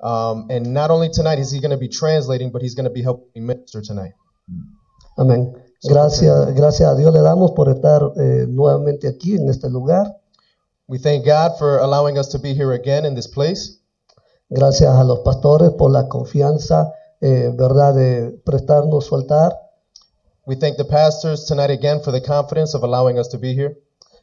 Um, and not only tonight is he going to be translating, but he's going to be helping minister tonight. Amén. Gracias, gracias a Dios le damos por estar eh, nuevamente aquí en este lugar. We thank God for allowing us to be here again in this place. Gracias a los pastores por la confianza, eh, verdad, de prestarnos su altar. We thank the pastors tonight again for the confidence of allowing us to be here.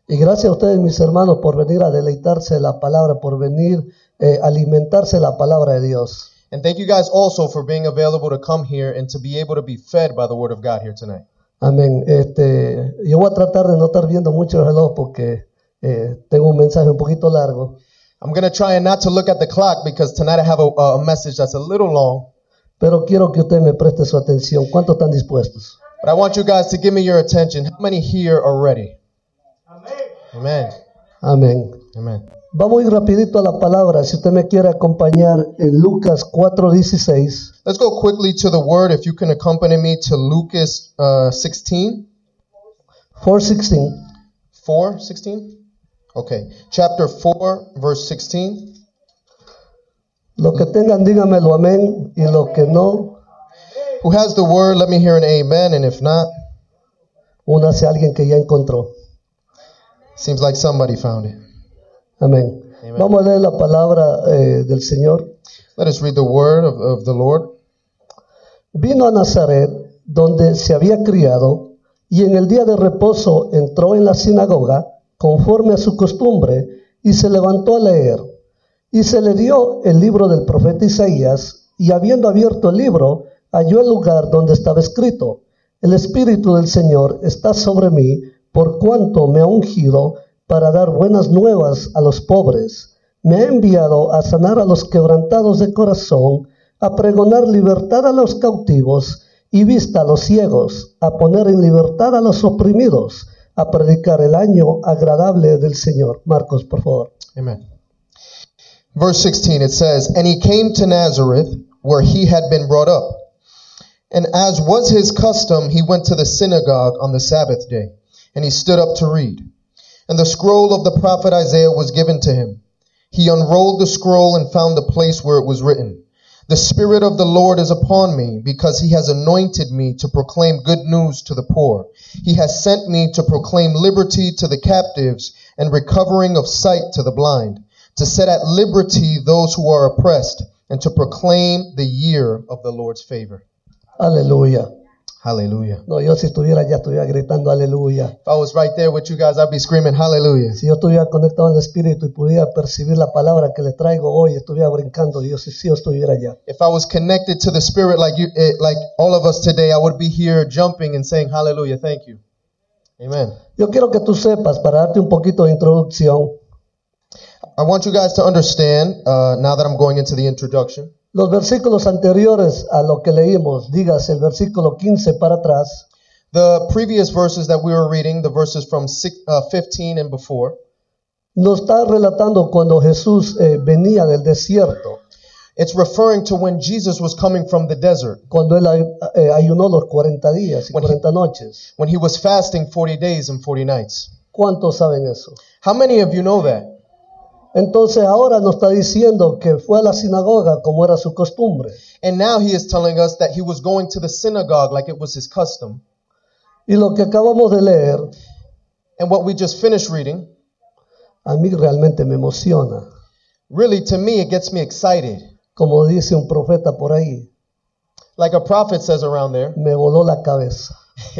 Y gracias a ustedes, mis hermanos, por venir a deleitarse de la palabra, por venir eh, alimentarse la palabra de Dios. And thank you guys also for being available to come here and to be able to be fed by the word of God here tonight. Amén. Este, yo voy a tratar de no estar viendo mucho el reloj porque eh, tengo un mensaje un poquito largo. I'm going to try and not to look at the clock because tonight I have a, a message that's a little long, Pero quiero que usted me preste su atención. ¿Cuántos están dispuestos? but I want you guys to give me your attention. How many here are ready? Amen. Amén. Amen. Vamos a ir rapidito a la palabra. Si usted me quiere acompañar en Lucas 4:16. Let's go quickly to the word. If you can accompany me to Lucas uh, 16, 4:16. 4, 16? Okay. Chapter 4, verse 16. Los que tengan, dígamelo amén. Y los que no, Who has the word? Let me hear an amen. And if not, únase a alguien que ya encontró. seems like somebody found it. Amén. Amen. Vamos a leer la palabra eh, del Señor. Let us read the word of, of the Lord. Vino a Nazaret, donde se había criado, y en el día de reposo entró en la sinagoga, conforme a su costumbre, y se levantó a leer. Y se le dio el libro del profeta Isaías, y habiendo abierto el libro, halló el lugar donde estaba escrito, El Espíritu del Señor está sobre mí, por cuanto me ha ungido para dar buenas nuevas a los pobres. Me ha enviado a sanar a los quebrantados de corazón, a pregonar libertad a los cautivos y vista a los ciegos, a poner en libertad a los oprimidos, a predicar el año agradable del Señor. Marcos, por favor. Amen. Verse 16, it says, And he came to Nazareth, where he had been brought up. And as was his custom, he went to the synagogue on the Sabbath day, and he stood up to read. And the scroll of the prophet Isaiah was given to him. He unrolled the scroll and found the place where it was written, The Spirit of the Lord is upon me, because he has anointed me to proclaim good news to the poor. He has sent me to proclaim liberty to the captives and recovering of sight to the blind, to set at liberty those who are oppressed, and to proclaim the year of the Lord's favor. Aleluya. Hallelujah. No, yo si estuviera ya estuviera gritando aleluya. If I was right there with you guys, I'd be screaming hallelujah. Si yo estuviera conectado al Espíritu y pudiera percibir la palabra que le traigo hoy, estuviera brincando. Yo si, si yo estuviera allá. If I was connected to the Spirit like you, eh, like all of us today, I would be here jumping and saying hallelujah. Thank you. Amen. Yo quiero que tú sepas, para darte un poquito de introducción, I want you guys to understand, uh, now that I'm going into the introduction, los versículos anteriores a lo que leímos, digas el versículo 15 para atrás, the previous verses that we were reading, the verses from six, uh, 15 and before, nos está relatando cuando Jesús eh, venía del desierto, it's referring to when Jesus was coming from the desert, cuando él eh, ayunó los 40 días y When he- noches. when he was fasting 40 days and 40 nights. ¿Cuántos saben eso? How many of you know that? Entonces ahora nos está diciendo que fue a la sinagoga como era su costumbre. And now he is telling us that he was going to the synagogue like it was his custom. Y lo que acabamos de leer And what we just finished reading, a mí realmente me emociona. really to me, it gets me excited. como dice un profeta por ahí, Like a prophet says around there, me voló la cabeza.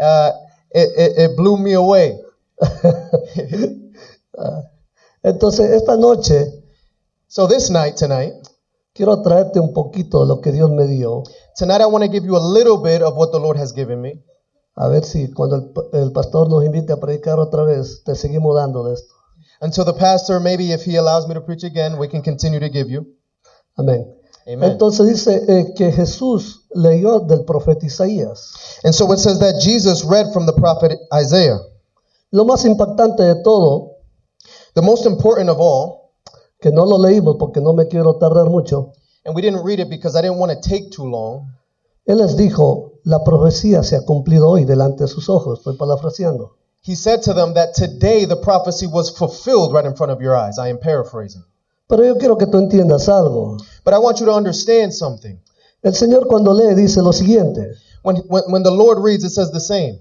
uh, it, it, it blew me away. Entonces, esta noche So this night, tonight, quiero traerte un poquito de lo que Dios me dio. tonight I want to give you a little bit of what the Lord has given me. A ver si cuando el, el pastor nos invite a predicar otra vez, te seguimos dando de esto. Until the pastor, maybe if he allows me to preach again, we can continue to give you. Amén. Amen. Entonces dice eh, que Jesús leyó del profeta Isaías. And so it says that Jesus read from the prophet Isaiah. Lo más impactante de todo, The most important of all, que no lo leímos porque no me quiero tardar mucho, and we didn't read it because I didn't want to take too long. Él les dijo, la profecía se ha cumplido hoy delante de sus ojos. Estoy parafraseando. He said to them that today the prophecy was fulfilled right in front of your eyes. I am paraphrasing. Pero yo quiero que tú entiendas algo. But I want you to understand something. El Señor cuando lee dice lo siguiente. When, when, when the Lord reads, it says the same.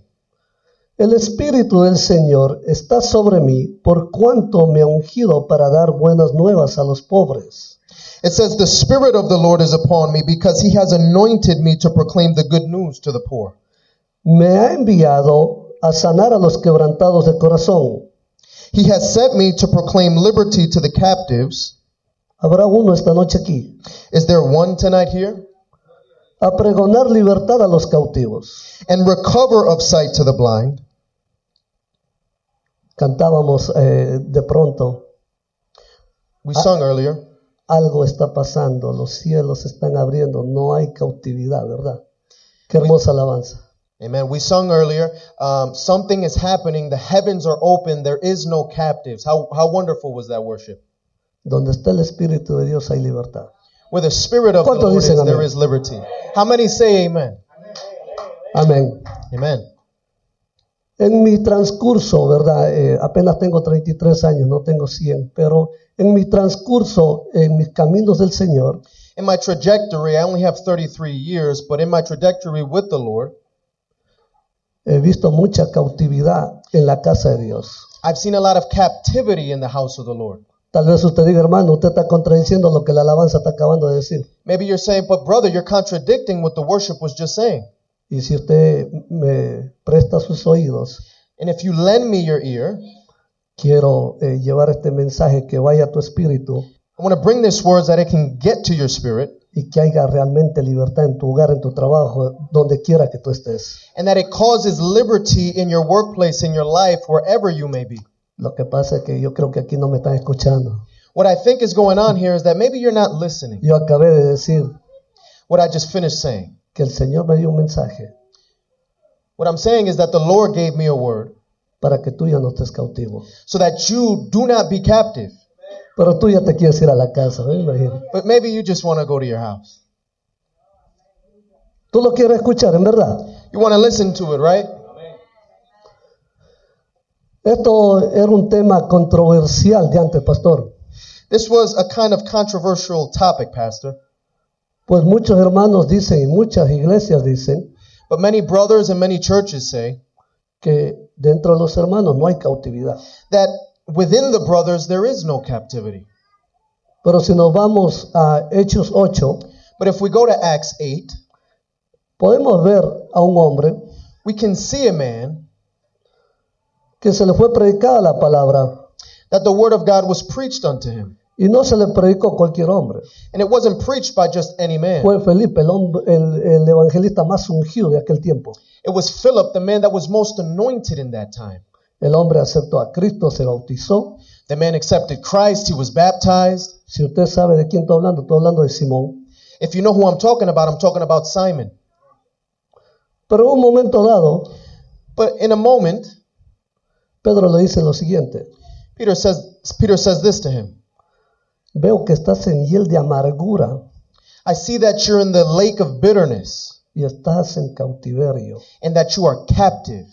El Espíritu del Señor está sobre mí por cuanto me ha ungido para dar buenas nuevas a los pobres. It says, The Spirit of the Lord is upon me because he has anointed me to proclaim the good news to the poor. Me ha enviado a sanar a los quebrantados de corazón. He has sent me to proclaim liberty to the captives. Habrá uno esta noche aquí. Is there one tonight here? A pregonar libertad a los cautivos. And recover of sight to the blind. Cantábamos eh, de pronto, We sung earlier. algo está pasando, los cielos están abriendo, no hay cautividad, ¿verdad? Qué hermosa alabanza. Amen. We sung earlier. Um, something is happening. The heavens are open. There is no captives. How, how wonderful was that worship? Donde está el Espíritu de Dios hay libertad. Where the Spirit of the ¿Cuántos Lord is, amén? is liberty. How many say amen? Amén. Amen. En mi transcurso, ¿verdad? Eh, apenas tengo 33 años, no tengo 100, pero en mi transcurso, en mis caminos del Señor, In my trajectory, I only have 33 years, but in my trajectory with the Lord, he visto mucha cautividad en la casa de Dios. I've seen a lot of captivity in the house of the Lord. Tal vez usted diga, hermano, usted está contradiciendo lo que la alabanza está acabando de decir. Maybe you're saying, but brother, you're contradicting what the worship was just saying. Y si usted me presta sus oídos, And if you lend me your ear, quiero eh, llevar este mensaje que vaya a tu espíritu I want to bring this words that it can get to your spirit y que haya realmente libertad en tu hogar, en tu trabajo, donde quiera que tú estés. and that it causes liberty in your workplace, in your life, wherever you may be. Lo que pasa es que yo creo que aquí no me están escuchando. What I think is going on here is that maybe you're not listening. Yo acabé de decir What I just finished saying. Que el Señor me dio un mensaje What I'm saying is that the Lord gave me a word para que tú ya no estés cautivo. so that you do not be captive, Pero tú ya te quieres ir a la casa, ¿eh? ¿me imagino. but maybe you just want to go to your house. Tú lo quieres escuchar, en verdad. You want to listen to it, right? Esto era un tema controversial de antes, pastor. This was a kind of controversial topic, Pastor. Pues muchos hermanos dicen muchas iglesias dicen But many brothers and many churches say que dentro de los hermanos no hay cautividad. that within the brothers there is no captivity. Pero si nos vamos a Hechos 8, But if we go to Acts 8, podemos ver a un hombre we can see a man que se le fue predicada la palabra that the word of God was preached unto him. Y no se le predicó a cualquier hombre. And it wasn't preached by just any man. Fue Felipe, el, hombre- el- el evangelista más ungido de aquel tiempo. It was Philip, the man that was most anointed in that time. El hombre aceptó a Cristo, se bautizó. The man accepted Christ, he was baptized. Si usted sabe de quién estoy hablando, estoy hablando de Simón. If you know who I'm talking about, I'm talking about Simon. Pero un momento dado, But in a moment, Pedro le dice lo siguiente. Peter says Peter says this to him. Veo que estás en hiel de amargura I see that you're in the lake of bitterness y estás en cautiverio. and that you are captive.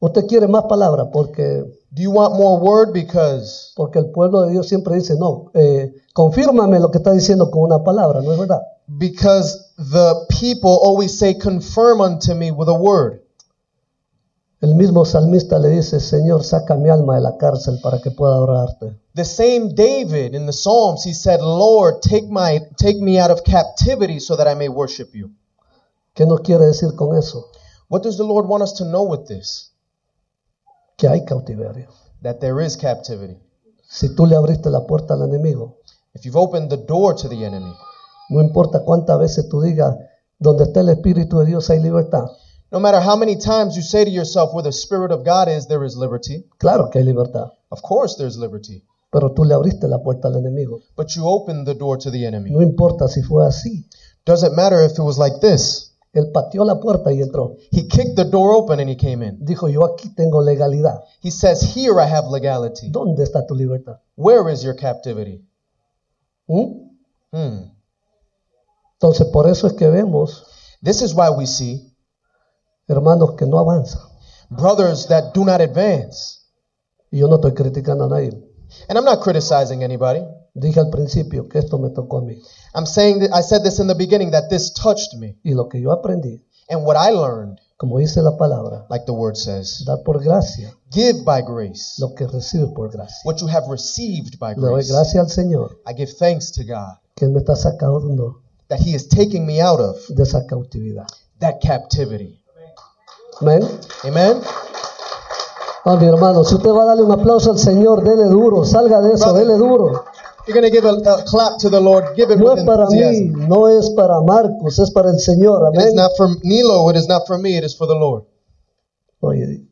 Usted quiere más palabras porque, Do you want more word because porque el pueblo de Dios siempre dice, no, eh, confírmame lo que está diciendo con una palabra, ¿no es verdad? because the people always say confirm unto me with a word. El mismo salmista le dice, Señor, saca mi alma de la cárcel para que pueda adorarte. The same David in the Psalms, he said, Lord, take, my, take me out of captivity so that I may worship you. ¿Qué nos quiere decir con eso? What does the Lord want us to know with this? Que hay cautiverio. That there is captivity. Si tú le abriste la puerta al enemigo, If you've opened the door to the enemy, no importa cuántas veces tú digas, donde está el Espíritu de Dios hay libertad. no matter how many times you say to yourself, where the Spirit of God is, there is liberty. Claro que hay libertad, Of course, there's liberty. Pero tú le abriste la puerta al enemigo. But you opened the door to the enemy. No importa si fue así. Doesn't matter if it was like this. Él pateó la puerta y entró. He kicked the door open and he came in. Dijo, yo aquí tengo legalidad. He says, Here I have legality. ¿Dónde está tu libertad? Where is your captivity? ¿Mm? Hmm. Entonces, por eso es que vemos, This is why we see hermanos, que no avanzan. brothers that do not advance. Y yo no estoy criticando a nadie. And I'm not criticizing anybody. Dije al principio que esto me tocó a mí. I'm saying that I said this in the beginning that this touched me. Y lo que yo aprendí, And what I learned, como dice la palabra, like the word says, dar por gracia give by grace lo que recibes por gracia. what you have received by Le doy grace. gracias al Señor I give thanks to God que Él me está sacando that He is taking me out of de esa cautividad. that captivity. Amén. Amen. Ah, mi hermano, si usted va a darle un aplauso al Señor, dele duro, salga de eso, dele duro. You're going to give a, a clap to the Lord, give it No es para mí, no es para Marcos, es para el Señor. It is Amén. not for Nilo, it is not for me, it is for the Lord. Oye,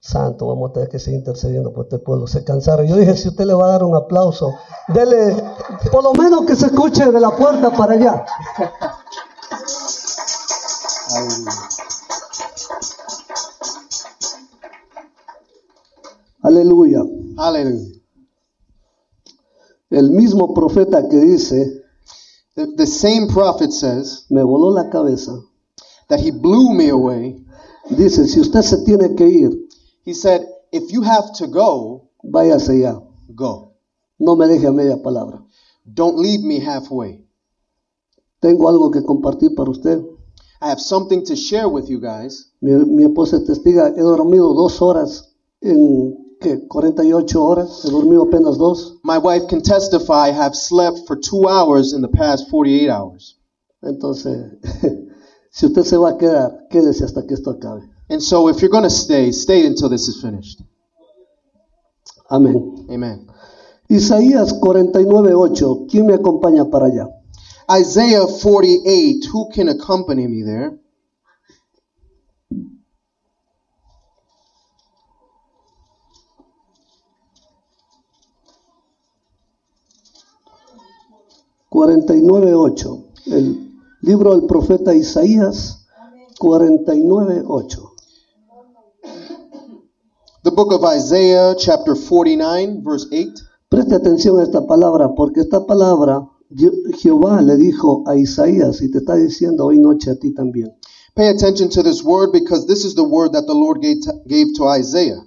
santo, vamos a tener que seguir intercediendo por este pueblo. Se cansaron. Yo dije, si usted le va a dar un aplauso, dele, por lo menos que se escuche de la puerta para allá. Aleluya. Hallelujah. El mismo profeta que dice, The, the same prophet says me voló la cabeza, that he blew me away. dice, si usted se tiene que ir, He said, If you have to go, váyase ya. go. No me deje a media palabra. Don't leave me halfway. Tengo algo que compartir para usted. I have something to share with you guys. Mi, mi esposa es testiga, he dormido dos horas en ¿qué? 48 horas, he dormido apenas dos. My wife can testify I have slept for two hours in the past 48 hours. Entonces, si usted se va a quedar, quédese hasta que esto acabe. And so if you're going to stay, stay until this is finished. Amén. Amen. Isaías 49:8, ¿quién me acompaña para allá? Isaiah 48, who can accompany me there? Y nueve ocho. El libro del profeta Isaías 49:8. The book of Isaiah, chapter 49, verse 8. Preste atención a esta palabra, porque esta palabra Jehová le dijo a Isaías y te está diciendo hoy noche a ti también. Pay attention to this word because this is the word that the Lord gave to, gave to Isaiah.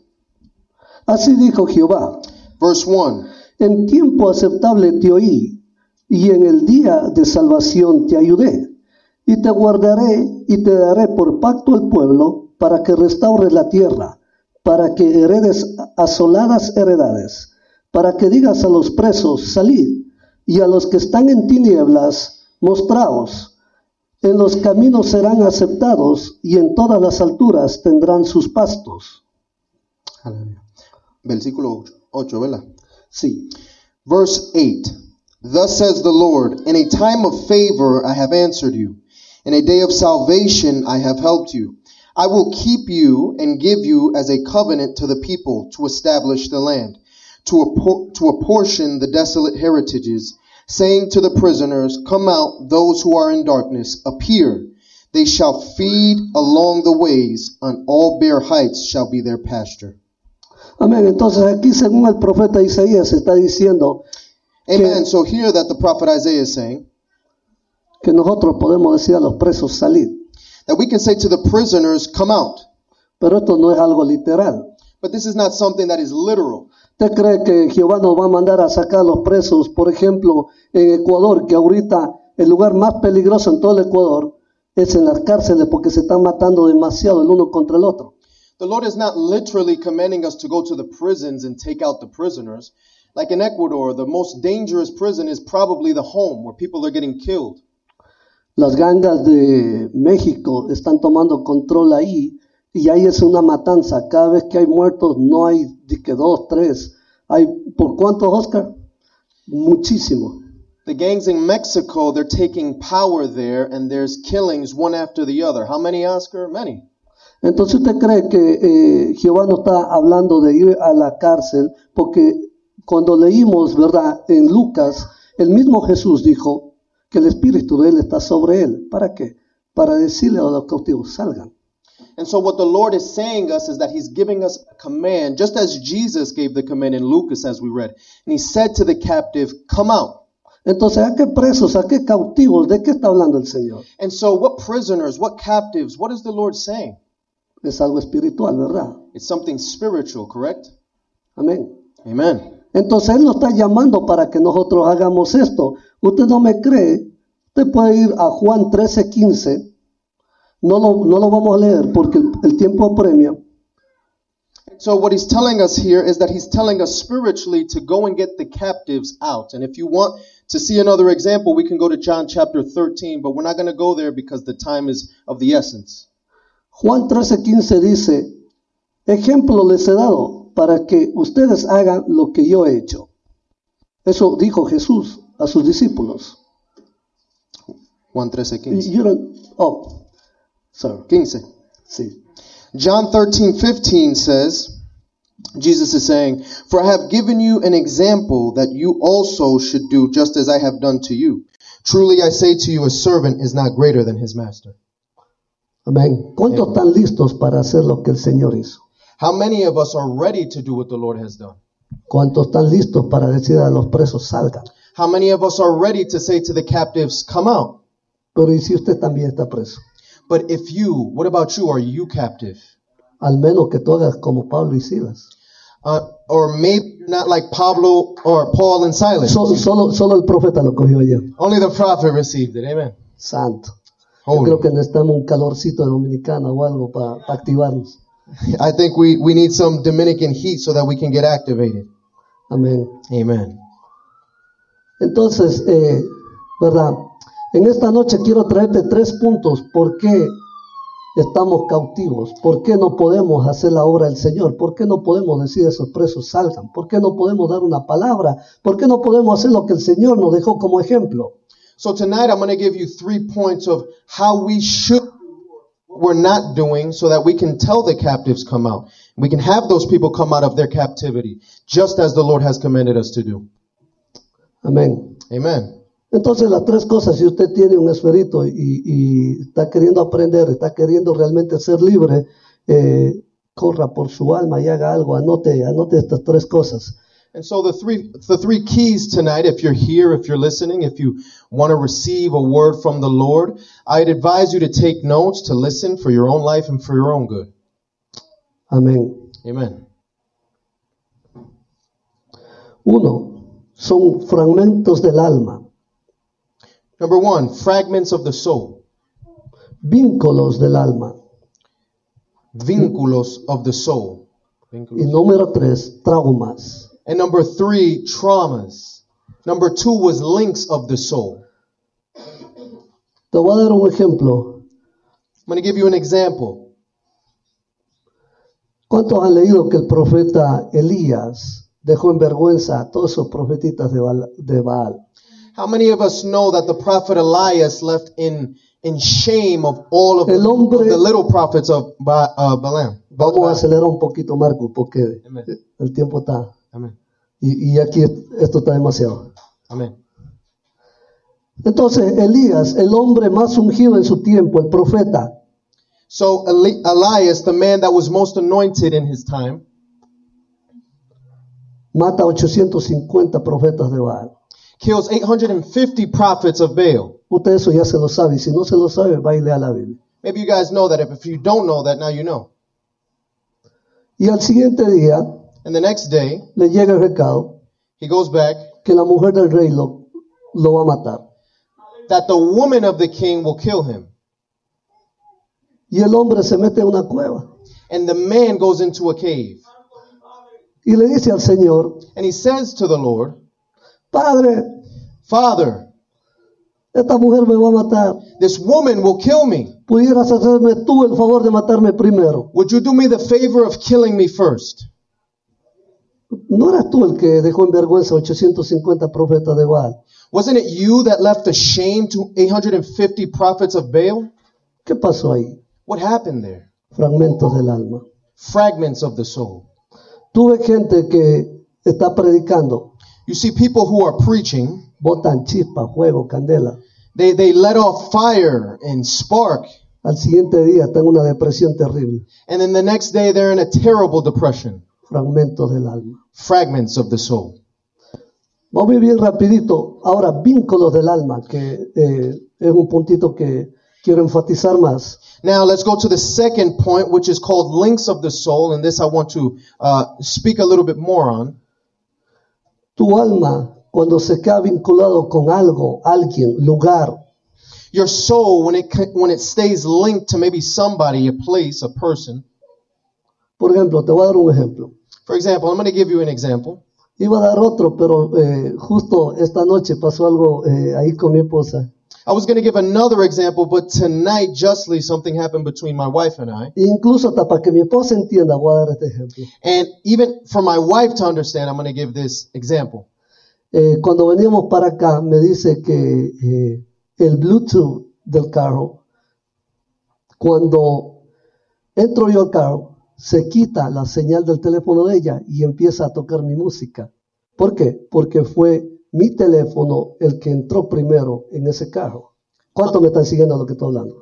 Así dijo Jehová, Verse 1 en tiempo aceptable te oí y en el día de salvación te ayudé. Y te guardaré y te daré por pacto al pueblo para que restaures la tierra, para que heredes asoladas heredades, para que digas a los presos, salid, y a los que están en tinieblas, mostraos. En los caminos serán aceptados y en todas las alturas tendrán sus pastos. Versículo 8, ¿verdad? Sí. Verse 8 Thus says the Lord, In a time of favor I have answered you, in a day of salvation I have helped you. I will keep you and give you as a covenant to the people to establish the land, to, appor- to apportion the desolate heritages, saying to the prisoners, Come out, those who are in darkness, appear. They shall feed along the ways, on all bare heights shall be their pasture. Amén. Entonces aquí según el profeta Isaías está diciendo Amen. So here that the prophet Isaiah is saying, que nosotros podemos decir a los presos salir, that we can say to the prisoners, come out. pero esto no es algo literal. But this is not something that is literal. ¿Usted cree que Jehová nos va a mandar a sacar a los presos, por ejemplo, en Ecuador, que ahorita el lugar más peligroso en todo el Ecuador es en las cárceles porque se están matando demasiado el uno contra el otro? The Lord is not literally commanding us to go to the prisons and take out the prisoners. Like in Ecuador, the most dangerous prison is probably the home where people are getting killed. Las gangas de México están tomando control ahí y ahí es una matanza. Cada vez que hay muertos no hay de que dos, tres. Hay por cuántos Oscar? Muchísimo. The gangs in Mexico, they're taking power there and there's killings one after the other. How many, Oscar? Many. Entonces usted cree que eh, Jehová no está hablando de ir a la cárcel porque cuando leímos, ¿verdad? En Lucas, el mismo Jesús dijo que el Espíritu de Él está sobre Él. ¿Para qué? Para decirle a los cautivos, salgan. And so what the Lord is saying us is that he's giving us a command, just as Jesus gave the command in Lucas as we read. And he said to the captive, come out. Entonces, ¿a qué presos, a qué cautivos? ¿De qué está hablando el Señor? And so what prisoners, what captives, what is the Lord saying? Es algo espiritual, ¿verdad? It's something spiritual, correct? Amén. Amen. Entonces Él nos está llamando para que nosotros hagamos esto. Usted no me cree, usted puede ir a Juan 13, 15. No lo, no lo vamos a leer porque el, el tiempo apremia. So what he's telling us here is that he's telling us spiritually to go and get the captives out. And if you want to see another example, we can go to John chapter 13, but we're not going to go there because the time is of the essence. Juan 13, 15 dice, ejemplo les he dado para que ustedes hagan lo que yo he hecho. Eso dijo Jesús a sus discípulos. Juan 13, Y 15. yo no- oh, sorry, 15. sí. John 13, 15 says, Jesus is saying, For I have given you an example that you also should do just as I have done to you. Truly I say to you, a servant is not greater than his master. Amén. ¿Cuántos están listos para hacer lo que el Señor hizo? How many of us are ready to do what the Lord has done? ¿Cuántos están listos para decir a los presos salgan? How many of us are ready to say to the captives, Come out? Pero ¿y si usted también está preso? But if you, what about you? Are you captive? Al menos que tú hagas como Pablo y Silas. Uh, or maybe not like Pablo or Paul and Silas. So- solo, solo el profeta lo cogió ayer. Only the prophet received it. Amen. Santo. Yo Holy. creo que necesitamos un calorcito de dominicana o algo para activarnos. I think we, we need some Dominican heat so that we can get activated. Amén. Amen. Entonces, eh, ¿verdad? En esta noche quiero traerte tres puntos. ¿Por qué estamos cautivos? ¿Por qué no podemos hacer la obra del Señor? ¿Por qué no podemos decir a esos presos salgan? ¿Por qué no podemos dar una palabra? ¿Por qué no podemos hacer lo que el Señor nos dejó como ejemplo? So tonight I'm going to give you three points of how we should we're not doing so that we can tell the captives come out. We can have those people come out of their captivity just as the Lord has commanded us to do. Amén. Amen. Entonces las tres cosas, si usted tiene un esferito y, y está queriendo aprender, está queriendo realmente ser libre, eh, corra por su alma y haga algo, anote, anote estas tres cosas. And so the three the three keys tonight if you're here, if you're listening, if you want to receive a word from the Lord, I'd advise you to take notes, to listen for your own life and for your own good. Amén. Amen. Uno, son fragmentos del alma, Number 1, fragments of the soul, vínculos del alma. vínculos of the soul. Y número tres, traumas. And number three, traumas. Number two was links of the soul. Te voy a dar un ejemplo. I'm going to give you an example. ¿Cuántos han leído que el profeta Elías dejó en vergüenza a todos esos profetitas de Baal? de Baal? How many of us know that the prophet Elias left in in shame of all of the, of the little prophets of ba- uh, Balaam? Vamos a acelerar un poquito, Marco, porque Amen. el tiempo está. Amen. Y, y aquí esto está demasiado. Amen. Entonces, Elías, el hombre más ungido en su tiempo, el profeta, So Eli- Elias, the man that was most anointed in his time, mata 850 profetas de Baal. kills 850 prophets of Baal. Usted eso ya se lo sabe. Y si no se lo sabe, va y lea la Biblia. Maybe you guys know that. If, if you don't know that, now you know. Y al siguiente día And the next day, le llega el recado he goes back que la mujer del rey lo, lo va a matar. that the woman of the king will kill him. Y el hombre se mete en una cueva. And the man goes into a cave. y le dice al Señor, And he says to the Lord, Padre, Father, esta mujer me va a matar. this woman will kill me. Pudieras hacerme tú el favor de matarme primero. Would you do me the favor of killing me first? ¿No eras tú el que dejó en vergüenza 850 profetas de Baal? Wasn't it you that left shame to 850 prophets of Baal? ¿Qué pasó ahí? What happened there? Fragmentos del alma. Fragments of the soul. Tuve gente que está predicando, You see people who are preaching, botan chispa, fuego, candela. they, they let off fire and spark, Al siguiente día está en una depresión terrible. and then the next day they're in a terrible depression. Fragmentos del alma. Fragments of the soul. Vamos a ir bien rapidito. Ahora, vínculos del alma, que eh, es un puntito que quiero enfatizar más. Now let's go to the second point, which is called links of the soul, and this I want to uh, speak a little bit more on. Tu alma, cuando se queda vinculado con algo, alguien, lugar, Your soul, when it when it stays linked to maybe somebody, a place, a person. por ejemplo, te voy a dar un ejemplo. For example, I'm going to give you an example. Iba a dar otro, pero eh, justo esta noche pasó algo eh, ahí con mi esposa. I was going to give another example, but tonight, justly, something happened between my wife and I. Incluso hasta para que mi esposa entienda, voy a dar este ejemplo. And even for my wife to understand, I'm going to give this example. Eh, cuando veníamos para acá, me dice que eh, el Bluetooth del carro, cuando entro yo al carro, se quita la señal del teléfono de ella y empieza a tocar mi música. ¿Por qué? Porque fue mi teléfono el que entró primero en ese carro. ¿Cuántos me están siguiendo a lo que estoy hablando?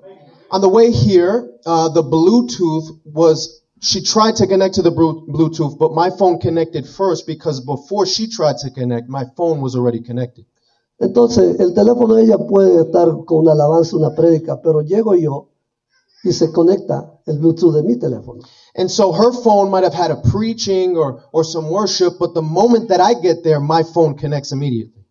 On the way here, uh, the Bluetooth was, she tried to connect to the Blu- Bluetooth, but my phone connected first because before she tried to connect, my phone was already connected. Entonces, el teléfono de ella puede estar con una alabanza, una prédica, pero llego yo y se conecta el Bluetooth de mi teléfono. And so her phone might have had a preaching or, or some worship, but the moment that I get there, my phone connects immediately.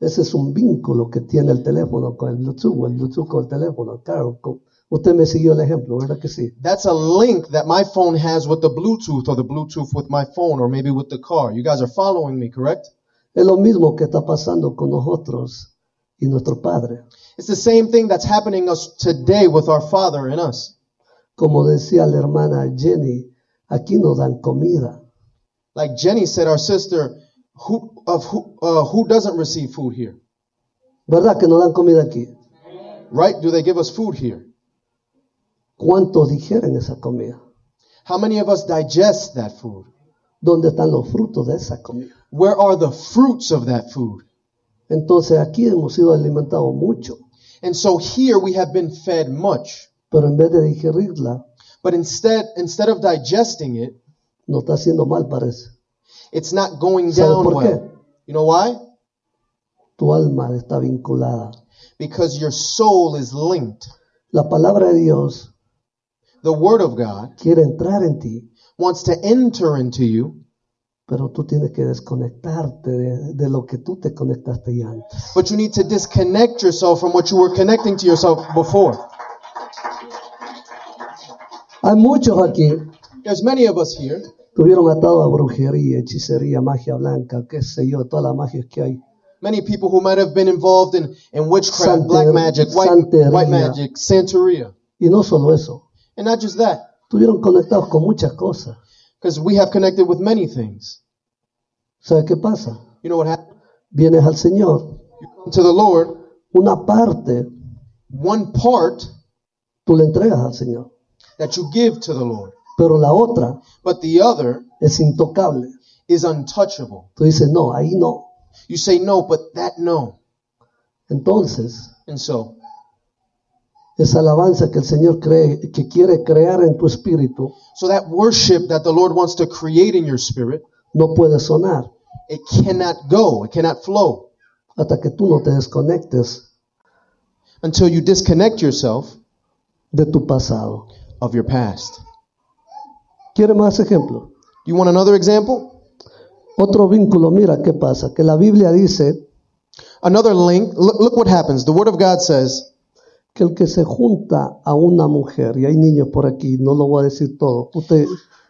Ese es un vínculo que tiene el teléfono con el Bluetooth, o el Bluetooth con el teléfono. Claro, con- usted me siguió el ejemplo, ¿verdad que sí? That's a link that my phone has with the Bluetooth or the Bluetooth with my phone or maybe with the car. You guys are following me, correct? Es lo mismo que está pasando con nosotros y nuestro Padre. It's the same thing that's happening us today with our Father and us. Como decía la hermana Jenny, aquí nos dan comida. Like Jenny said, our sister, who of who uh, who doesn't receive food here, ¿Verdad que nos dan comida aquí? right? Do they give us food here? ¿Cuántos digieren esa comida? How many of us digest that food? ¿Dónde están los frutos de esa comida? Where are the fruits of that food? Entonces aquí hemos sido alimentados mucho, And so here we have been fed much, pero en vez de digerirla, but instead instead of digesting it, nos está haciendo mal, parece. it's not going down por qué? well. You know why? Tu alma está vinculada. Because your soul is linked. La palabra de Dios The word of God quiere entrar en ti, wants to enter into you, pero tú tienes que desconectarte de, de lo que tú te conectaste ya antes. but you need to disconnect yourself from what you were connecting to yourself before. Hay muchos aquí There's many of us here tuvieron atado a brujería, hechicería, magia blanca, qué sé yo, todas las magias que hay. Many people who might have been involved in, in witchcraft, Santer- black magic, white, santería. white magic, Santeria. Y no solo eso, And not just that, estuvieron conectados con muchas cosas. Because we have connected with many things. ¿Sabes qué pasa? You know what happened? Vienes al Señor, You come to the Lord, una parte one part tú le entregas al Señor, that you give to the Lord, pero la otra but the other es intocable. is untouchable. Tú dices, no, ahí no. You say no, but that no. Entonces, And so, esa alabanza que el Señor cree, que quiere crear en tu espíritu, so that worship that the Lord wants to create in your spirit, no puede sonar it cannot go, it cannot flow hasta que tú no te desconectes until you disconnect yourself de tu pasado. of your past. ¿Quiere más ejemplos? You want another example? Otro vínculo, mira qué pasa, que la Biblia dice Another link. Look, look what happens. The Word of God says que el que se junta a una mujer, y hay niños por aquí, no lo voy a decir todo, usted,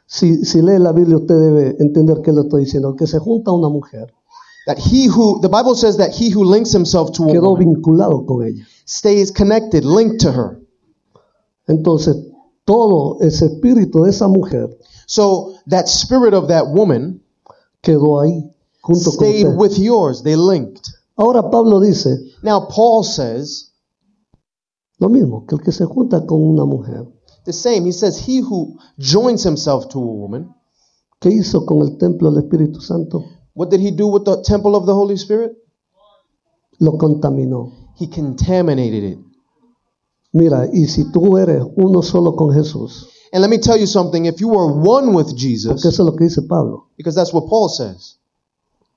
si, si lee la Biblia usted debe entender qué le estoy diciendo, el que se junta a una mujer That he who, the Bible says that he who links himself to a quedó woman vinculado con ella. stays connected, linked to her. Entonces, todo ese espíritu de esa mujer So that spirit of that woman quedó ahí junto con stayed usted. with yours. They linked. Ahora Pablo dice Now Paul says lo mismo, que el que se junta con una mujer, the same. He says, He who joins himself to a woman, ¿qué hizo con el templo del Espíritu Santo? what did he do with the temple of the Holy Spirit? Lo contaminó. He contaminated it. Mira, y si tú eres uno solo con Jesús, And let me tell you something if you are one with porque Jesus, eso es lo que dice Pablo, because that's what Paul says,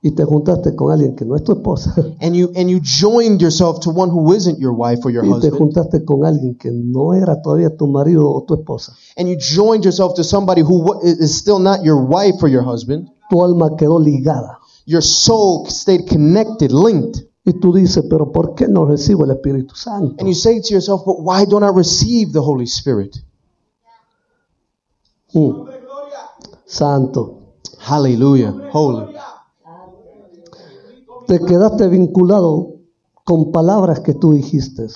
y te juntaste con alguien que no es tu esposa, and you and you joined yourself to one who isn't your wife or your y te husband, juntaste con alguien que no era todavía tu marido o tu esposa, and you joined yourself to somebody who wa- is still not your wife or your husband, tu alma quedó ligada. your soul stayed connected, linked. Y tú dices, pero ¿por qué no recibo el Espíritu Santo? And you say to yourself, but why don't I receive the Holy Spirit? Mm. Santo. Hallelujah. Holy. Te quedaste vinculado con palabras que tú dijiste.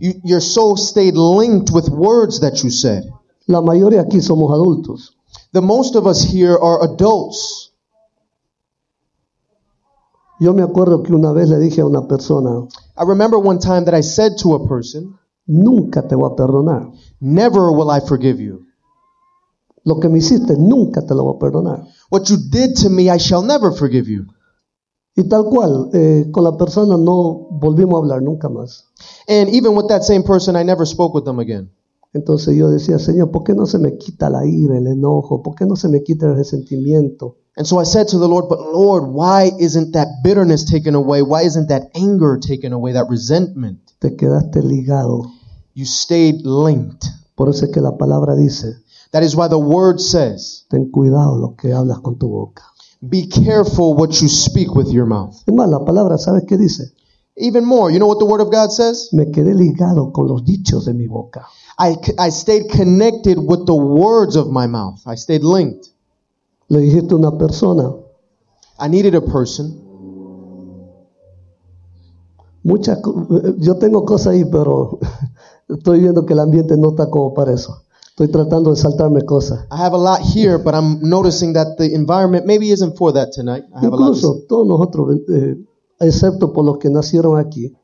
You, your soul stayed linked with words that you said. La mayoría aquí somos adultos. The most of us here are adults. Yo me acuerdo que una vez le dije a una persona, I remember one time that I said to a person, nunca te voy a perdonar. Never will I forgive you. Lo que me hiciste, nunca te lo voy a perdonar. What you did to me, I shall never forgive you. Y tal cual, eh, con la persona no volvimos a hablar nunca más. And even with that same person, I never spoke with them again. Entonces yo decía, Señor, ¿por qué no se me quita la ira, el enojo? ¿Por qué no se me quita el resentimiento? And so I said to the Lord, But Lord, why isn't that bitterness taken away? Why isn't that anger taken away? That resentment? Te quedaste ligado. You stayed linked. Por eso es que la palabra dice, That is why the word says, ten cuidado lo que hablas con tu boca. Be careful what you speak with your mouth. Es más, la palabra, ¿sabes qué dice? Even more, you know what the word of God says? Me quedé ligado con los dichos de mi boca. I, I stayed connected with the words of my mouth. I stayed linked. Le dijiste a una persona, I needed a person. muchas, yo tengo cosas ahí, pero estoy viendo que el ambiente no está como para eso. Estoy tratando de saltarme cosas. I have a lot here, but I'm noticing that the environment maybe isn't for that tonight. I have a lot. To todos nosotros, eh, excepto por los que nacieron aquí.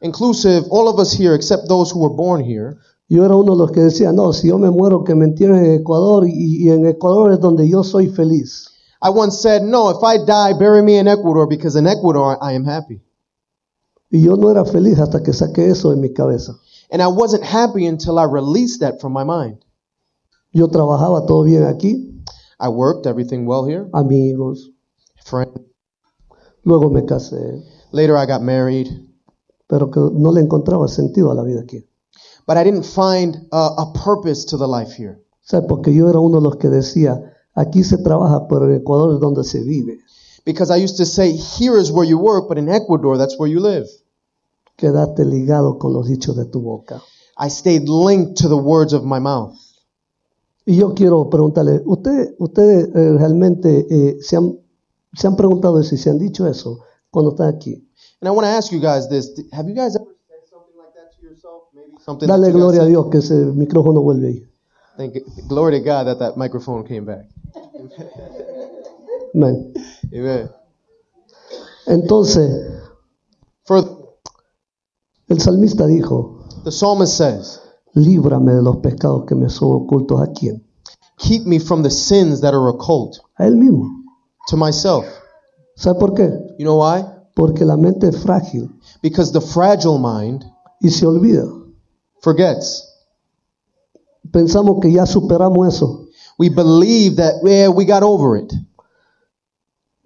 Inclusive, all of us here, except those who were born here. yo era uno de los que decía, no, si yo me muero, que me entierren en Ecuador y, y en Ecuador es donde yo soy feliz. I once said, No, if I die, bury me in Ecuador because in Ecuador I am happy. Y yo no era feliz hasta que saqué eso de mi cabeza. And I wasn't happy until I released that from my mind. Yo trabajaba todo bien aquí, I worked, everything well here. amigos, Friend. luego me casé, Later I got married. pero que no le encontraba sentido a la vida aquí. But I didn't find a, a purpose to the life here. Porque yo era uno de los que decía, aquí se trabaja, pero en Ecuador es donde se vive. Because I used to say, Here is where you work, but in Ecuador, that's where you live. Quedaste ligado con los dichos de tu boca. I stayed linked to the words of my mouth. Y yo quiero preguntarle, ¿ustedes ustedes eh, realmente eh, se, han, se han preguntado y se han dicho eso cuando están aquí? And I want to ask you guys this. Have you guys ever said something like that to yourself? Maybe something Dale gloria a? Dios que ese micrófono vuelve ahí. Thank glory to God that that microphone came back. Amén. Amen. Entonces, Further, el salmista dijo, the psalmist says, líbrame de los pecados que me son ocultos a quién? Keep me from the sins that are occult A él mismo. to myself. ¿Sabe por qué? You know why? Porque la mente es frágil Because the fragile mind y se olvida. forgets. Pensamos que ya superamos eso. We believe that, yeah, we got over it.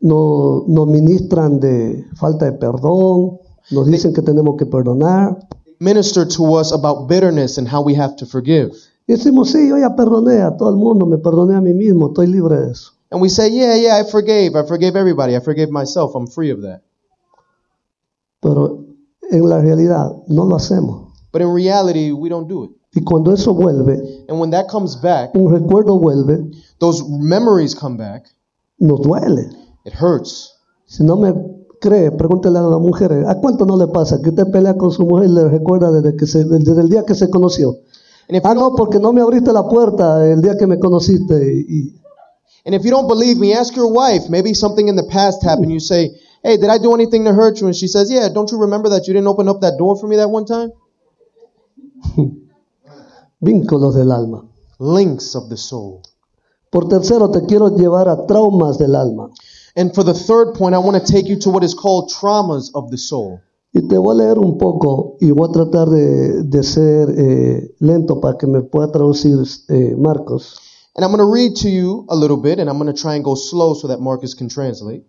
Nos, nos ministran de falta de perdón, nos dicen que tenemos que perdonar. Minister to us about bitterness and how we have to forgive. Y decimos, sí, yo ya perdoné a todo el mundo, me perdoné a mí mismo, estoy libre de eso. And we say, yeah, yeah, I forgave. I forgave everybody. I forgave myself. I'm free of that. Pero en la realidad no lo hacemos. But in reality, we don't do it. Y cuando eso vuelve, And when that comes back, un recuerdo vuelve, those memories come back, nos duele. it hurts. Si no me cree, pregúntele a las mujeres, ¿a cuánto no le pasa que usted pelea con su mujer y le recuerda desde, que se, desde el día que se conoció? And if, Ah, you no, don't, porque no me abriste la puerta el día que me conociste. Y, and if you don't believe me, ask your wife. Maybe something in the past happened. You say, Hey, did I do anything to hurt you? And she says, Yeah, don't you remember that you didn't open up that door for me that one time? vínculos del alma. Links of the soul. Por tercero, te quiero llevar a traumas del alma. And for the third point, I want to take you to what is called traumas of the soul. Y te voy a leer un poco y voy a tratar de, de ser eh, lento para que me pueda traducir eh, Marcos. And I'm going to read to you a little bit, and I'm going to try and go slow so that Marcus can translate.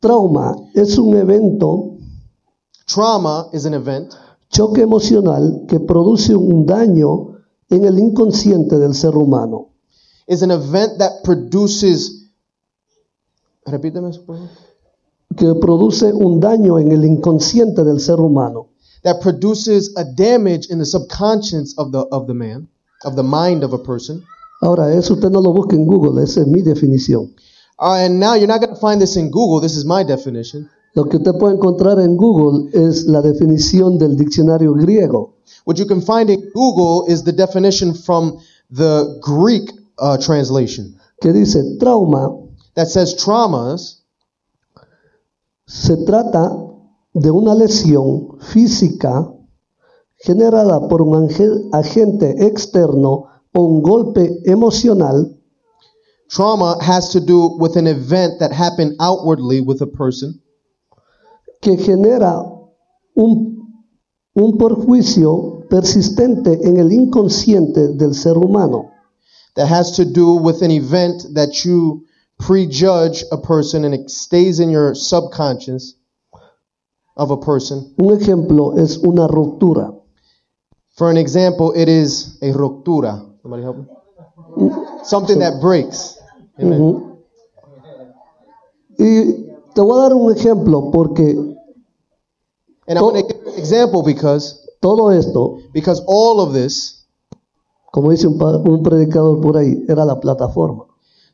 Trauma es un evento, Trauma is an event choque emocional que produce un daño en el inconsciente del ser humano. is an event that produces. Repíteme eso, por favor. que produce un daño en el inconsciente del ser humano. That produces a damage in the subconscious of the of the man, of the mind of a person. Ahora, eso usted no lo busca en Google, esa es mi definición. Uh, and now you're not going to find this in Google. This is my definition. Lo que usted puede encontrar en Google es la definición del diccionario griego. What you can find in Google is the definition from the Greek uh, translation que dice trauma that says traumas se trata de una lesión física generada por un agente externo o un golpe emocional Trauma has to do with an event that happened outwardly with a person que genera un, un perjuicio persistente en el inconsciente del ser humano. that has to do with an event that you prejudge a person and it stays in your subconscious of a person. Un ejemplo es una ruptura. For an example, it is a ruptura. Somebody help me? Something that breaks. Amen. Ujú. Y te voy a dar un ejemplo porque And I'm going to give an example because todo esto, because all of this, como dice un, un predicador por ahí, era la plataforma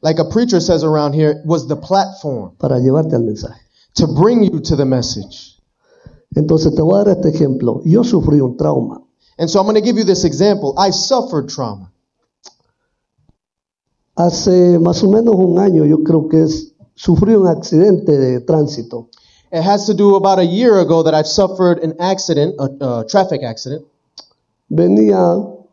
like a preacher says around here, was the platform para llevarte al mensaje. to bring you to the message. Entonces te voy a dar este ejemplo. Yo sufrí un trauma. And so I'm going to give you this example. I suffered trauma. Hace más o menos un año, yo creo que es, sufrí un accidente de tránsito. It has to do about a year ago that I've suffered an accident, a, a traffic accident. Venía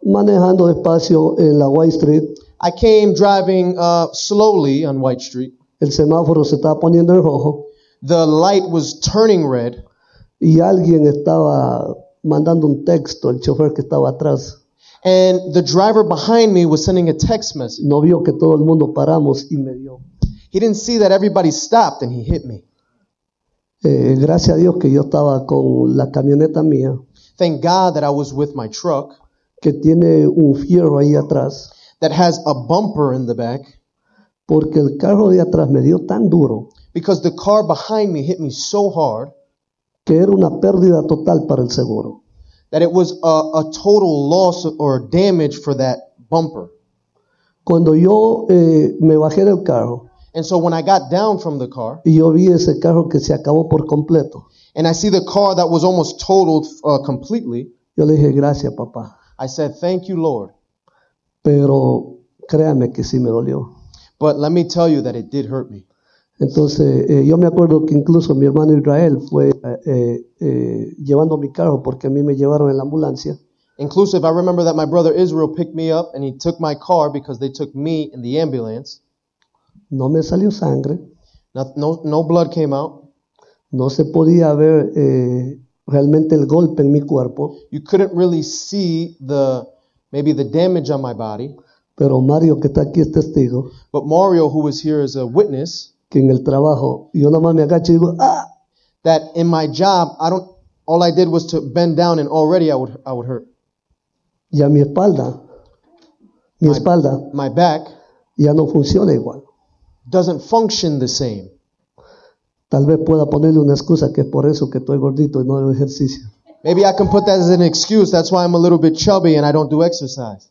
manejando despacio en la White Street. I came driving uh, slowly on White Street. El semáforo se estaba poniendo en rojo The light was turning red, y alguien estaba mandando un texto, el chofer que estaba atrás. and the driver behind me was sending a text message. No vio que todo el mundo paramos y me dio. He didn't see that everybody stopped and he hit me. Eh, gracias a Dios que yo estaba con la camioneta mía, Thank God that I was with my truck que tiene un fierro ahí atrás, that has a bumper in the back porque el carro de atrás me dio tan duro because the car behind me hit me so hard que era una pérdida total para el seguro. that it was a, a total loss or damage for that bumper. Cuando yo eh, me bajé del carro And so when I got down from the car y yo vi ese carro que se acabó por completo, and I see the car that was almost totaled uh, completely, yo le dije gracias papá, I said, Thank you, Lord. Pero créame que sí me dolió. But let me tell you that it did hurt me. Entonces eh, yo me acuerdo que incluso mi hermano Israel fue eh, eh, llevando mi carro porque a mí me llevaron en la ambulancia Inclusive, I remember that my brother Israel picked me up and he took my car because they took me in the ambulance. no me salió sangre, No, no, no blood came out. no se podía ver eh, realmente el golpe en mi cuerpo, You couldn't really see the maybe the damage on my body. pero Mario que está aquí es testigo But Mario, who was here as a witness, que en el trabajo yo nada más me agacho y digo, ah, that in my job, I don't. All I did was to bend down, and already I would I would hurt. y a mi espalda, mi espalda My back ya no funciona igual. doesn't function the same. Tal vez pueda ponerle una excusa que es por eso que estoy gordito y no hago ejercicio. Maybe I can put that as an excuse. That's why I'm a little bit chubby and I don't do exercise.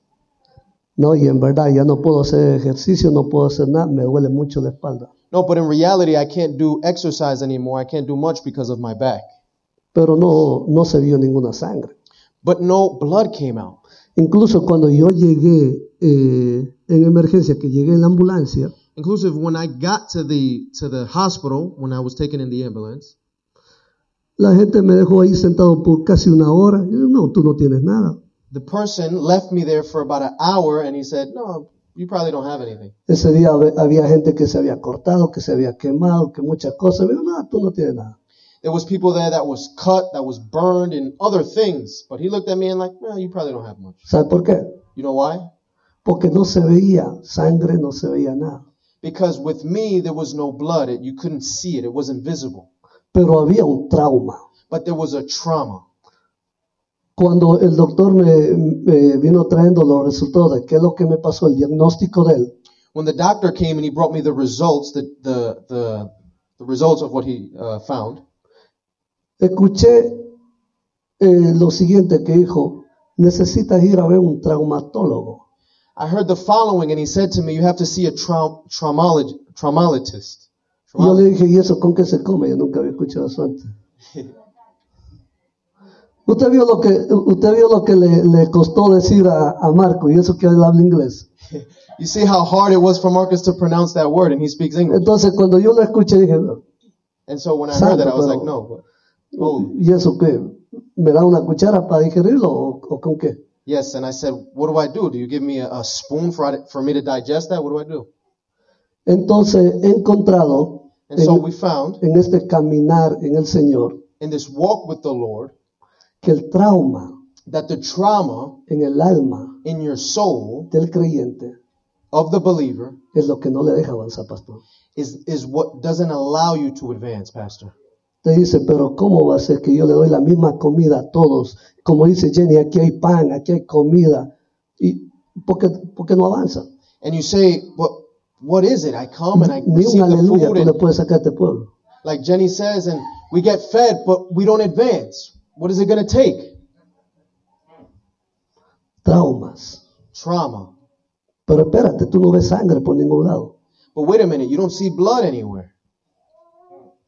No, y en verdad ya no puedo hacer ejercicio, no puedo hacer nada, me duele mucho la espalda. No, but in reality, I can't do exercise anymore. I can't do much because of my back. Pero no, no se vio ninguna sangre. But no blood came out. Incluso cuando yo llegué eh, en emergencia, que llegué en la ambulancia, Inclusive when I got to the to the hospital when I was taken in the ambulance, la gente me dejó ahí sentado por casi una hora. Y yo, no, tú no tienes nada. the person left me there for about an hour and he said, "No, you probably don't have anything." Ese día hab- había gente que se había cortado, que se había quemado, que muchas cosas. Dijo, no, tú no tienes nada. There was people there that was cut, that was burned, and other things. But he looked at me and like, "Well, you probably don't have much." ¿Sabe por qué? You know why? Porque no se veía sangre, no se veía nada. Because with me there was no blood. It, you couldn't see it. It wasn't visible. Pero había un trauma. But there was a trauma. Cuando el doctor me, me vino trayendo los resultados de qué es lo que me pasó, el diagnóstico de él, When the doctor came and he brought me the results, the the the, the results of what he uh, found, escuché eh, lo siguiente que dijo, necesitas ir a ver un traumatólogo. I heard the following, and he said to me, "You have to see a trau- traumatolog- traumatologist." Y yo le dije, ¿y eso con qué se come? Yo nunca había escuchado eso antes. Usted vio lo que, usted vio lo que le, le costó decir a, a Marco, y eso que él habla inglés. You see how hard it was for Marcus to pronounce that word, and he speaks English. Entonces, cuando yo lo escuché, dije, And so when I heard that, I was Santo, like, pero- "No." Oh, ¿y eso qué? ¿Me da una cuchara para digerirlo o, o con qué? yes. And I said, "What do I do? Do you give me a, a spoon for for me to digest that? What do I do?" Entonces, he encontrado And so we found en este caminar en el Señor in this walk with the Lord que el trauma that the trauma en el alma in your soul del creyente of the believer es lo que no le deja avanzar, pastor. is is what doesn't allow you to advance, Pastor. Te dice, pero ¿cómo va a ser que yo le doy la misma comida a todos? Como dice Jenny, aquí hay pan, aquí hay comida. ¿Y por qué, por qué no avanza? And you say, "What? What is it? I come and I receive the food, and puedes sacar este pueblo. like Jenny says, and we get fed, but we don't advance. What is it going to take? Traumas. Trauma. Pero espérate, tú no ves sangre por ningún lado. But wait a minute, you don't see blood anywhere.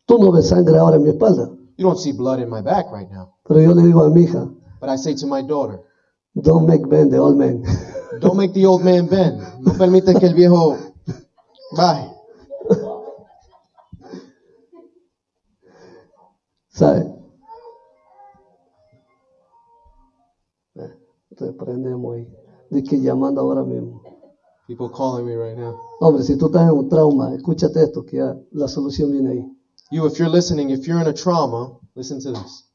Tú no ves sangre ahora en mi espalda. You don't see blood in my back right now. Pero yo le digo a mi hija, But I say to my daughter, don't make Ben the old man. don't make the old man bend. No permite que el viejo. Bye. ¿Sabes? Eh, Reprendemos ahí. De que llamando ahora mismo. People calling me right now. Hombre, si tú estás en un trauma, escúchate esto, que ya la solución viene ahí. You, if you're listening, if you're in a trauma, listen to this.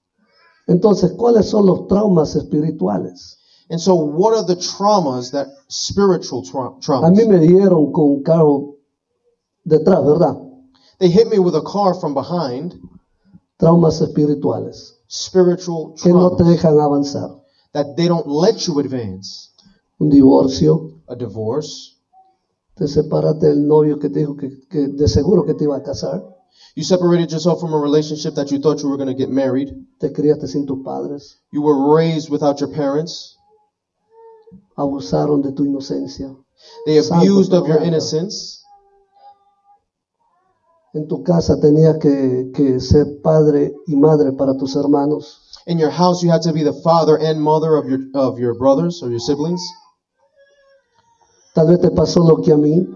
Entonces, ¿cuáles son los traumas espirituales? And so, what are the traumas that spiritual tra- A mí traumas? me dieron con carro detrás, ¿verdad? They hit me with a car from behind. Traumas espirituales Spiritual que no te dejan avanzar. that they don't let you advance. Un divorcio, A divorce. te separaste del novio que te dijo que, que de seguro que te iba a casar, You separated yourself from a relationship that you thought you were going to get married. te criaste sin tus padres, You were raised without your parents. abusaron de tu inocencia. They Santo abused of your innocence. En tu casa tenías que, que ser padre y madre para tus hermanos. In your house, you had to be the father and mother of your of your brothers or your siblings. Tal vez te pasó lo que a mí.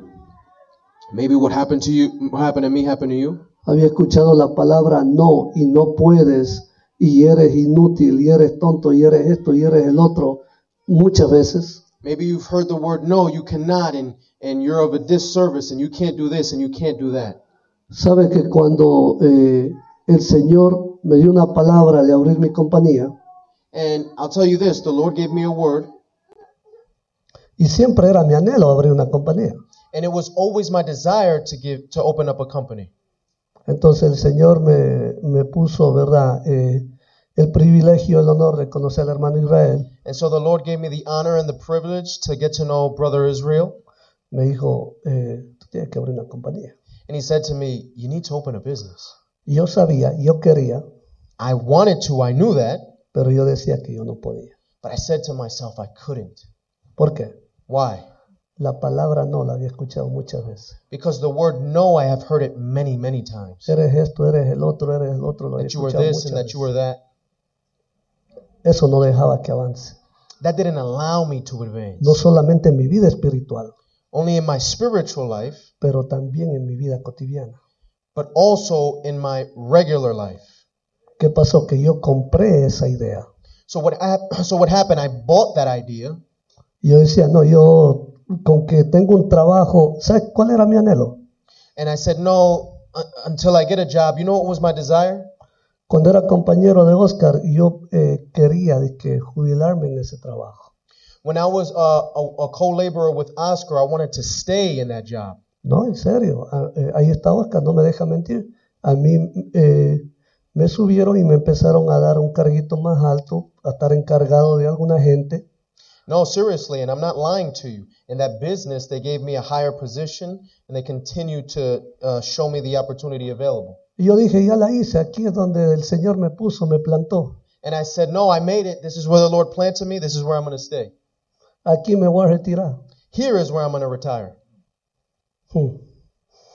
Maybe what happened to you, what happened to me, happened to you. Había escuchado la palabra no y no puedes y eres inútil y eres tonto y eres esto y eres el otro muchas veces. Maybe you've heard the word no, you cannot, and and you're of a disservice, and you can't do this, and you can't do that. Sabe que cuando eh, el Señor me dio una palabra de abrir mi compañía And I'll tell you this: the Lord gave me a word, y siempre era mi anhelo abrir una compañía. and it was always my desire to give to open up a company. Entonces el Señor me, me puso, ¿verdad? Eh, el privilegio, el honor de conocer al hermano Israel. And so the Lord gave me the honor and the privilege to get to know Brother Israel. Me dijo, eh, tú tienes que abrir una compañía. And he said to me, You need to open a business. Yo sabía, yo quería, I wanted to, I knew that, Pero yo decía que yo no podía. But I said to myself, I couldn't. ¿Por qué? Why? La palabra no la había escuchado muchas veces. Because the word no, I have heard it many, many times. Eres esto, eres el otro, eres el otro, lo había That you were escuchado this muchas and that you were that. Eso no dejaba que avance. That didn't allow me to advance. No solamente en mi vida espiritual, Only in my spiritual life, pero también en mi vida cotidiana. but also in my regular life. ¿Qué pasó? Que yo compré esa idea. So what, so what happened? I bought that idea. Y yo decía, no, yo con que tengo un trabajo, ¿sabes cuál era mi anhelo? And I said, no, until I get a job. You know what was my desire? Cuando era compañero de Oscar, yo eh, quería que jubilarme en ese trabajo. When I was uh, a, a co-laborer with Oscar, I wanted to stay in that job. No, en serio, ah, eh, ahí está Oscar, no me deja mentir. A mí eh, me subieron y me empezaron a dar un carguito más alto, a estar encargado de alguna gente. No, seriously, and I'm not lying to you. In that business, they gave me a higher position, and they continued to uh, show me the opportunity available. Y yo dije, ya la hice, aquí es donde el Señor me puso, me plantó. And I said, no, I made it. This is where the Lord planted me. This is where I'm going to stay. Aquí me voy a retirar. Here is where I'm going to retire. Hmm.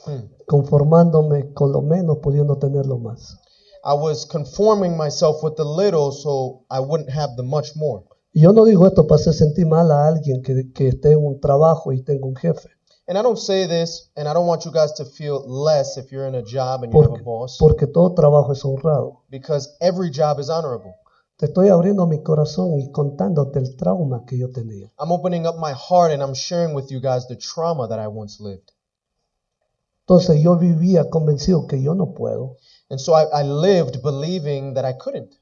Hmm. Conformándome con lo menos, pudiendo tenerlo más. I was conforming myself with the little so I wouldn't have the much more. Yo no digo esto para hacer sentir mal a alguien que, que esté en un trabajo y tenga un jefe. And I don't say this, and I don't want you guys to feel less if you're in a job and you have Porque, a boss, porque todo trabajo es honrado. because every job is honorable. Te estoy abriendo mi corazón y contándote el trauma que yo tenía. I'm opening up my heart and I'm sharing with you guys the trauma that I once lived. Entonces yo vivía convencido que yo no puedo. And so I, I lived believing that I couldn't.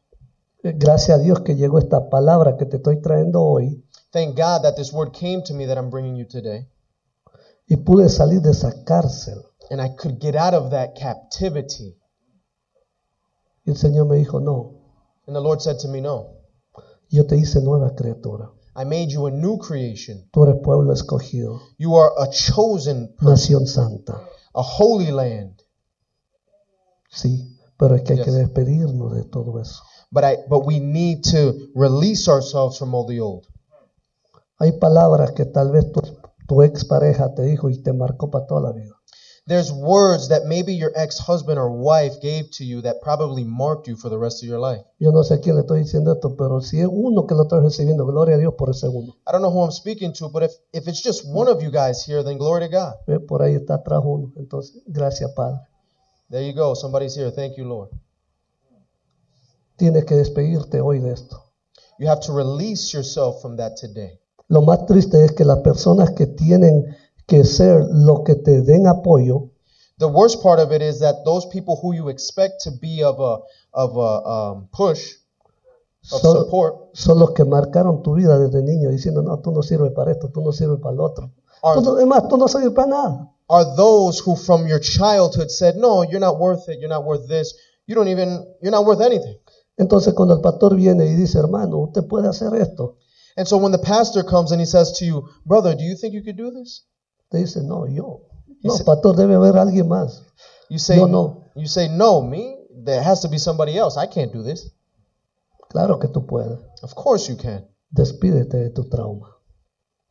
Eh, Gracias a Dios que llegó esta palabra que te estoy trayendo hoy Thank God that this word came to me that I'm bringing you today. y pude salir de esa cárcel. And I could get out of that captivity. Y el Señor me dijo, no, And the Lord said to me, No, yo te hice nueva criatura. I made you a new creation. Tú eres pueblo escogido, You are a chosen person, nación santa. a holy land. Sí, pero es que hay Yes. que despedirnos de todo eso. But I but we need to release ourselves from all the old. Hay palabras que tal vez tu, tu expareja te dijo y te marcó para toda la vida. There's words that maybe your ex-husband or wife gave to you that probably marked you for the rest of your life. Yo no sé quién le estoy diciendo esto, pero si es uno que lo está recibiendo, gloria a Dios por ese uno. I don't know who I'm speaking to, but if, if it's just one of you guys here, then glory to God. Por ahí está atrás uno. Entonces, gracias Padre. There you go. Somebody's here. Thank you, Lord. Tienes que despedirte hoy de esto. You have to release yourself from that today. Lo más triste es que las personas que tienen que ser lo que te den apoyo, The worst part of it is that those people who you expect to be of a of a um, push of son, support son los que marcaron tu vida desde niño diciendo, no, tú no sirves para esto, tú no sirves para lo otro. are, Tú Además, tú no sirves para nada. are those who from your childhood said, "No, you're not worth it. You're not worth this. You don't even. You're not worth anything." Entonces cuando el pastor viene y dice, hermano, usted puede hacer esto, And so when the pastor comes and he says to you, "Brother, do you think you could do this?" Te dice, no, yo. No, Dice- pastor, debe haber alguien más. You say, Yo no. You say, "No, me. There has to be somebody else. I can't do this." Claro que tú puedes. Of course you can. Despídete de tu trauma.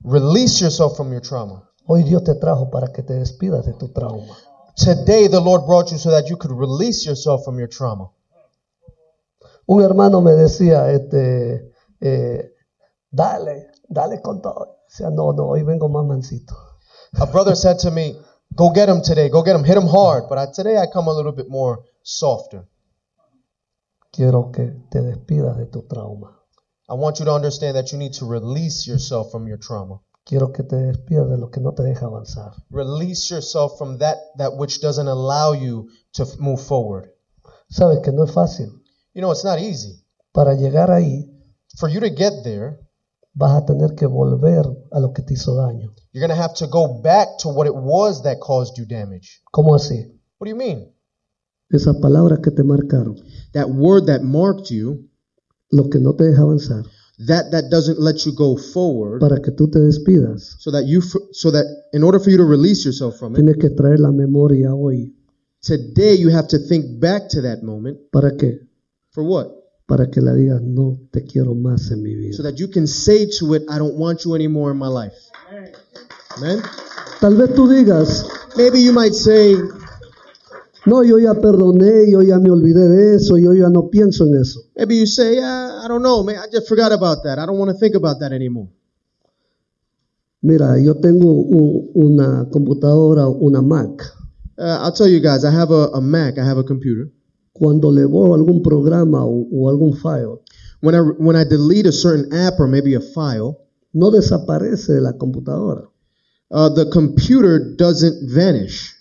Release yourself from your trauma. Hoy Dios te trajo para que te despidas de tu trauma. Today the Lord brought you so that you could release yourself from your trauma. Un hermano me decía, este, eh, dale, dale con todo. Decía, no, no, hoy vengo más mansito. A brother said to me, "Go get him today. Go get him. Hit him hard." But I, today I come a little bit more softer. Quiero que te despidas de tu trauma. I want you to understand that you need to release yourself from your trauma. Quiero que te despidas de lo que no te deja avanzar. Release yourself from that that which doesn't allow you to move forward. Sabes que no es fácil. You know, it's not easy. Para llegar ahí For you to get there, vas a tener que volver a lo que te hizo daño. you're going to have to go back to what it was that caused you damage. ¿Cómo así? What do you mean? Esas palabras que te marcaron, That word that marked you, lo que no te deja avanzar, that that doesn't let you go forward, para que tú te despidas, so that you so that in order for you to release yourself from it, tienes que traer la memoria hoy. today you have to think back to that moment. ¿Para qué? For what? Para que le digas, no te quiero más en mi vida. so that you can say to it, I don't want you anymore in my life. Amen. Tal vez tú digas, Maybe you might say, no, yo ya perdoné, yo ya me olvidé de eso, yo ya no pienso en eso. maybe you say, yeah, I don't know, man, I just forgot about that. I don't want to think about that anymore. Mira, yo tengo un- una computadora, una Mac. Uh, I'll tell you guys, I have a, a Mac, I have a computer. Cuando le borro algún programa o, o algún file, When I when I delete a certain app or maybe a file, no desaparece de la computadora. uh, the computer doesn't vanish.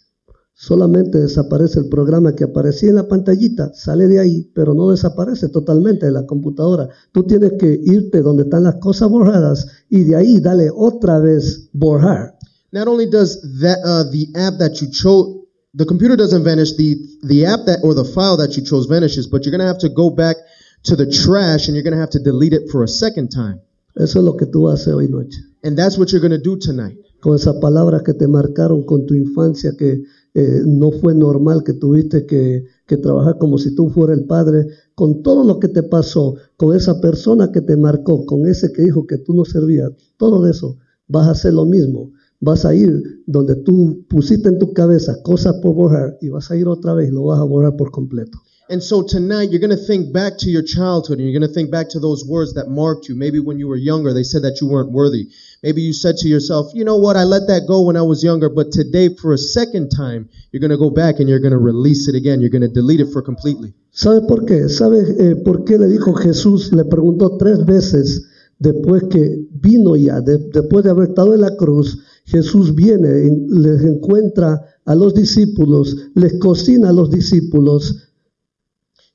Solamente desaparece el programa que aparecía en la pantallita, sale de ahí, pero no desaparece totalmente de la computadora. Tú tienes que irte donde están las cosas borradas y de ahí dale otra vez borrar. Not only does that uh, the app that you chose, the computer doesn't vanish, the the app that or the file that you chose vanishes, but you're gonna have to go back to the trash and you're gonna have to delete it for a second time. Eso es lo que tú vas a hacer hoy noche. And that's what you're gonna do tonight. Con esas palabras que te marcaron con tu infancia, que eh, no fue normal, que tuviste que, que trabajar como si tú fueras el padre, con todo lo que te pasó, con esa persona que te marcó, con ese que dijo que tú no servías, todo eso, vas a hacer lo mismo. Vas a ir donde tú pusiste en tu cabeza cosas por borrar y vas a ir otra vez y lo vas a borrar por completo. And so tonight you're going to think back to your childhood and you're going to think back to those words that marked you. Maybe when you were younger, they said that you weren't worthy. Maybe you said to yourself, you know what, I let that go when I was younger, but today for a second time, you're going to go back and you're going to release it again. You're going to delete it for completely. ¿Sabe por qué? ¿Sabe eh, por qué le dijo Jesús? Le preguntó tres veces después que vino ya, de- después de haber estado en la cruz, Jesús viene, y les encuentra a los discípulos, les cocina a los discípulos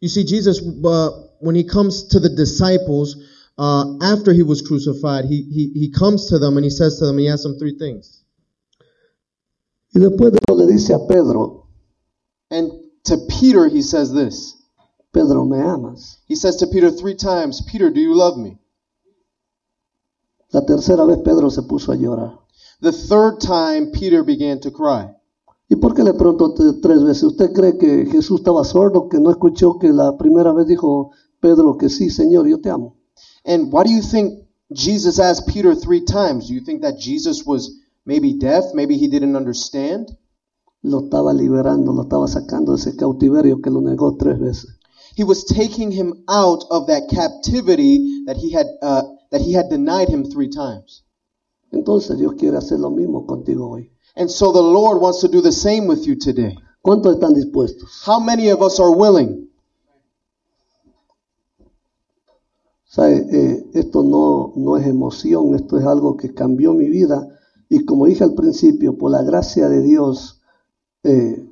You see, Jesus, uh, when he comes to the disciples, uh, after he was crucified, he, he, he comes to them and he says to them, he asks them three things. y después de eso le dice a Pedro, And to Peter, he says this. Pedro, ¿me amas? He says to Peter three times, Peter, do you love me? La tercera vez Pedro se puso a llorar. The third time, Peter began to cry. ¿Y por qué le preguntó tres veces? ¿Usted cree que Jesús estaba sordo, que no escuchó que la primera vez dijo Pedro que sí, Señor, yo te amo? And why do you think Jesus asked Peter three times? Do you think that Jesus was maybe deaf? Maybe he didn't understand? Lo estaba liberando, lo estaba sacando de ese cautiverio que lo negó tres veces. He was taking him out of that captivity that he had uh, that he had denied him three times. Entonces Dios quiere hacer lo mismo contigo hoy. And so the Lord wants to do the same with you today. ¿Cuántos están dispuestos? How many of us are willing? ¿Sabe? Eh, esto no, no es emoción, esto es algo que cambió mi vida. Y como dije al principio, por la gracia de Dios, eh,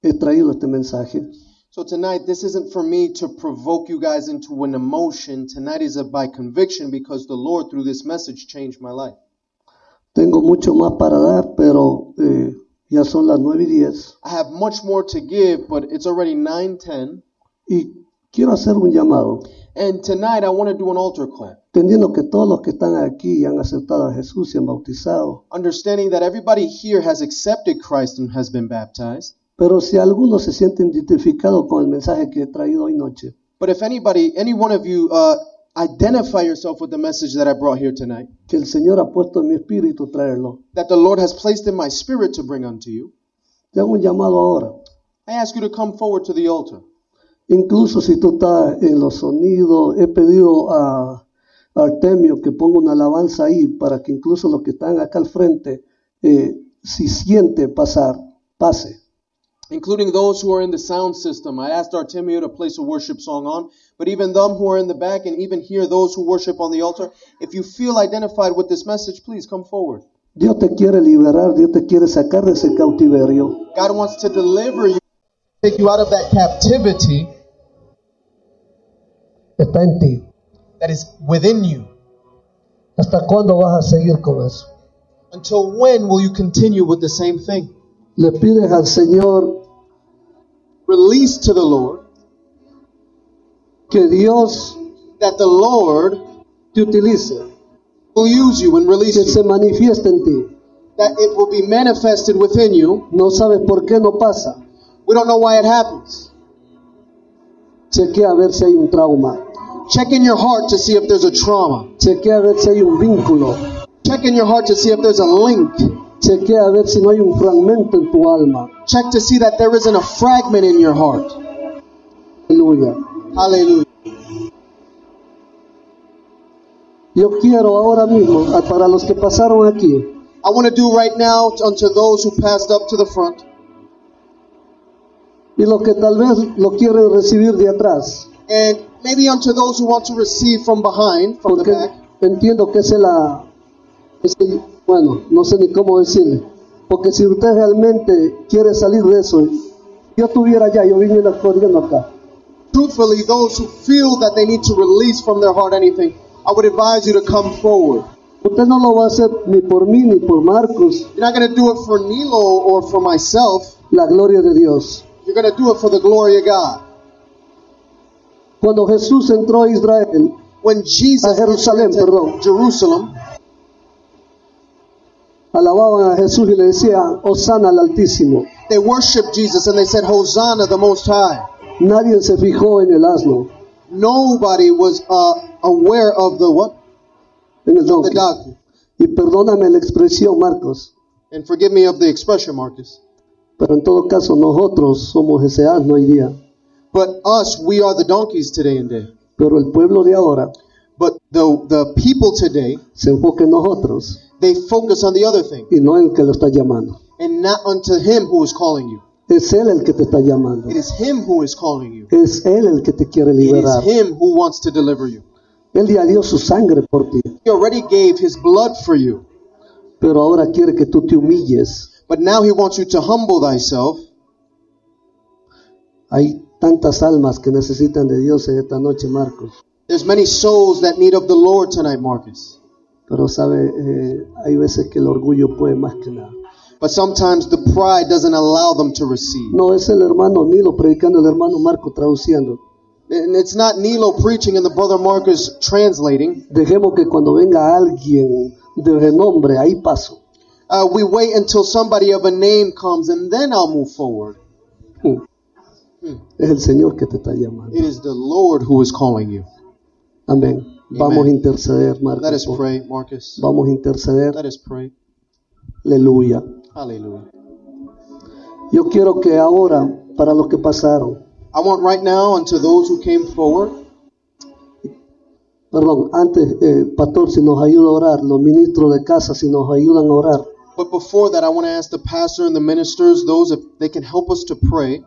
he traído este mensaje. So tonight, this isn't for me to provoke you guys into an emotion. Tonight is a by conviction because the Lord, through this message, changed my life. Tengo mucho más para dar, pero eh, ya son las 9 y 10. I have much more to give, but it's already 9:10, Y quiero hacer un llamado, and tonight I want to do an altar call. entendiendo que todos los que están aquí han aceptado a Jesús y han bautizado. Understanding that everybody here has accepted Christ and has been baptized. Pero si alguno se siente identificado con el mensaje que he traído hoy noche, But if anybody, any one of you, uh, identify yourself with the message that I brought here tonight, que el Señor ha puesto en mi espíritu traerlo, that the Lord has placed in my spirit to bring unto you, te hago un llamado ahora. I ask you to come forward to the altar. Incluso si tú estás en los sonidos, he pedido a, Artemio que ponga una alabanza ahí para que incluso los que están acá al frente, eh, si siente pasar, pase. Including those who are in the sound system. I asked Artemio to place a worship song on, but even them who are in the back and even here, those who worship on the altar, if you feel identified with this message, please come forward. Dios te quiere liberar, Dios te quiere sacar de ese cautiverio. God wants to deliver you. take you out of that captivity Está en ti. that is within you. ¿Hasta cuándo vas a seguir con eso? Until when will you continue with the same thing? Le pides al Señor Release to the Lord que Dios that the Lord te utilice, will use you and release que you, se manifieste en ti. that it will be manifested within you. No sabes por qué no pasa, We don't know why it happens, Chequea a ver si hay un trauma. Check in your heart to see if there's a trauma. Chequea a ver si hay un vínculo. Check in your heart to see if there's a link. Chequea a ver si no hay un fragmento en tu alma. Check to see that there isn't a fragment in your heart. Aleluya. Hallelujah. Yo quiero ahora mismo, para los que pasaron aquí, I want to do right now unto those who passed up to the front y los que tal vez lo quieren recibir de atrás, and maybe unto those who want to receive from behind, from the porque back. entiendo que es la, es el- bueno, no sé ni cómo decirle, porque si usted realmente quiere salir de eso, yo estuviera allá, yo viniera corriendo acá, Truthfully, those who feel that they need to release from their heart anything, I would advise you to come forward. usted no lo va a hacer ni por mí ni por Marcos, You're not going to do it for Nilo or for myself. la gloria de Dios. You're going to do it for the glory of God. Cuando Jesús entró a Israel, When Jesus A Jerusalén, entered perdón. Jerusalem, alababan a Jesús y le decían, Osana al Altísimo. they worshiped Jesus and they said, Hosanna, the Most High. Nadie se fijó en el asno, Nobody was uh, aware of the what? en el The donkey. donkey. Y perdóname la expresión, Marcos, And forgive me of the expression, Marcus. pero en todo caso nosotros somos ese asno hoy día. But us, we are the donkeys today and day. Pero el pueblo de ahora But the, the people today, se enfoca en nosotros they focus on the other thing y no en que lo está llamando. and not unto Him who is calling you. Es Él el que te está llamando. It is Him who is calling you. Es Él el que te quiere It is. Him who wants to deliver you. Él ya dio su sangre por ti, He already gave His blood for you. pero ahora quiere que tú te humilles. But now He wants you to humble thyself. Hay tantas almas que necesitan de Dios en esta noche, Marcos. There's many souls that need of the Lord tonight, Marcus. Pero sabe, Eh, hay veces que el orgullo puede más que nada. But sometimes the pride doesn't allow them to receive. No, es el hermano Nilo predicando, el hermano Marco traduciendo. And it's not Nilo preaching and the brother Marcus translating. Dejemos que cuando venga alguien de renombre, ahí paso. Uh, we wait until somebody of a name comes and then I'll move forward. Hmm. Es el Señor que te está llamando. It is the Lord who is calling you. Amén. Vamos a interceder, Let us Marcos. pray, Marcus. Vamos a interceder. Let us pray. Aleluya. Hallelujah. Yo quiero que ahora, para los que pasaron, I want right now unto those who came forward. perdón, antes, eh, pastor, si nos ayuda a orar, los ministros de casa, si nos ayudan a orar. But before that, I want to ask the pastor and the ministers, those if they can help us to pray,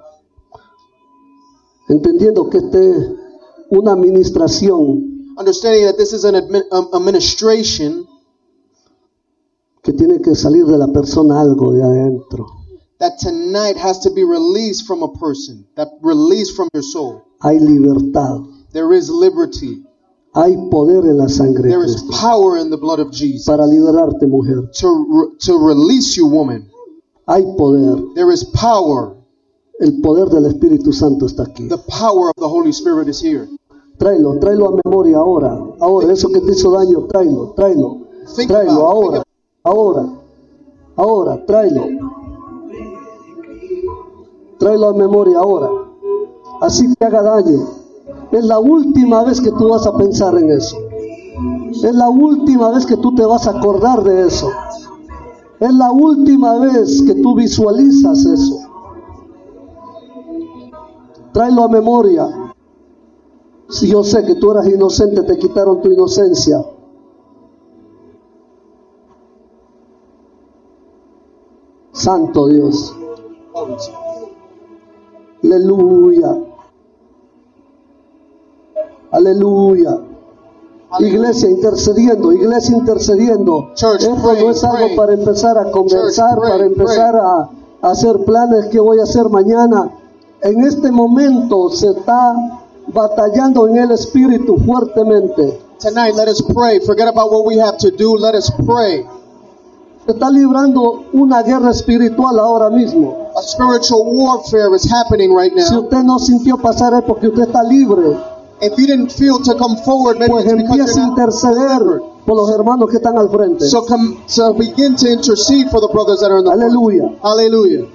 Entendiendo que este es una administración understanding that this is an um, administration que tiene que salir de la persona algo de adentro. that tonight has to be released from a person, that released from your soul. Hay libertad, There is liberty. hay poder en la sangre There is power in the blood of Jesus para liberarte, mujer. to, to release you, woman. Hay poder. There is power. El poder del Espíritu Santo está aquí. The power of the Holy Spirit is here. Tráelo, tráelo a memoria ahora. Ahora, eso que te hizo daño, tráelo, tráelo. Tráelo ahora, ahora, ahora, tráelo. Tráelo a memoria ahora. Así te haga daño. Es la última vez que tú vas a pensar en eso. Es la última vez que tú te vas a acordar de eso. Es la última vez que tú visualizas eso. Tráelo a memoria. Si yo sé que tú eras inocente, te quitaron tu inocencia. Santo Dios. Aleluya. Aleluya. Iglesia intercediendo, iglesia intercediendo. Church, Esto pray, no es algo pray. para empezar a conversar, para empezar a, a hacer planes que voy a hacer mañana. En este momento se está batallando en el espíritu fuertemente. Tonight, let us pray. Forget about what we have to do. Let us pray. Se está librando una guerra espiritual ahora mismo. A spiritual warfare is happening right Si now. usted no sintió pasar es porque usted está libre. If you didn't feel to come forward, maybe Pues empiece a interceder por los hermanos que están al frente. So come, so begin to intercede for the brothers that are in the front. Aleluya.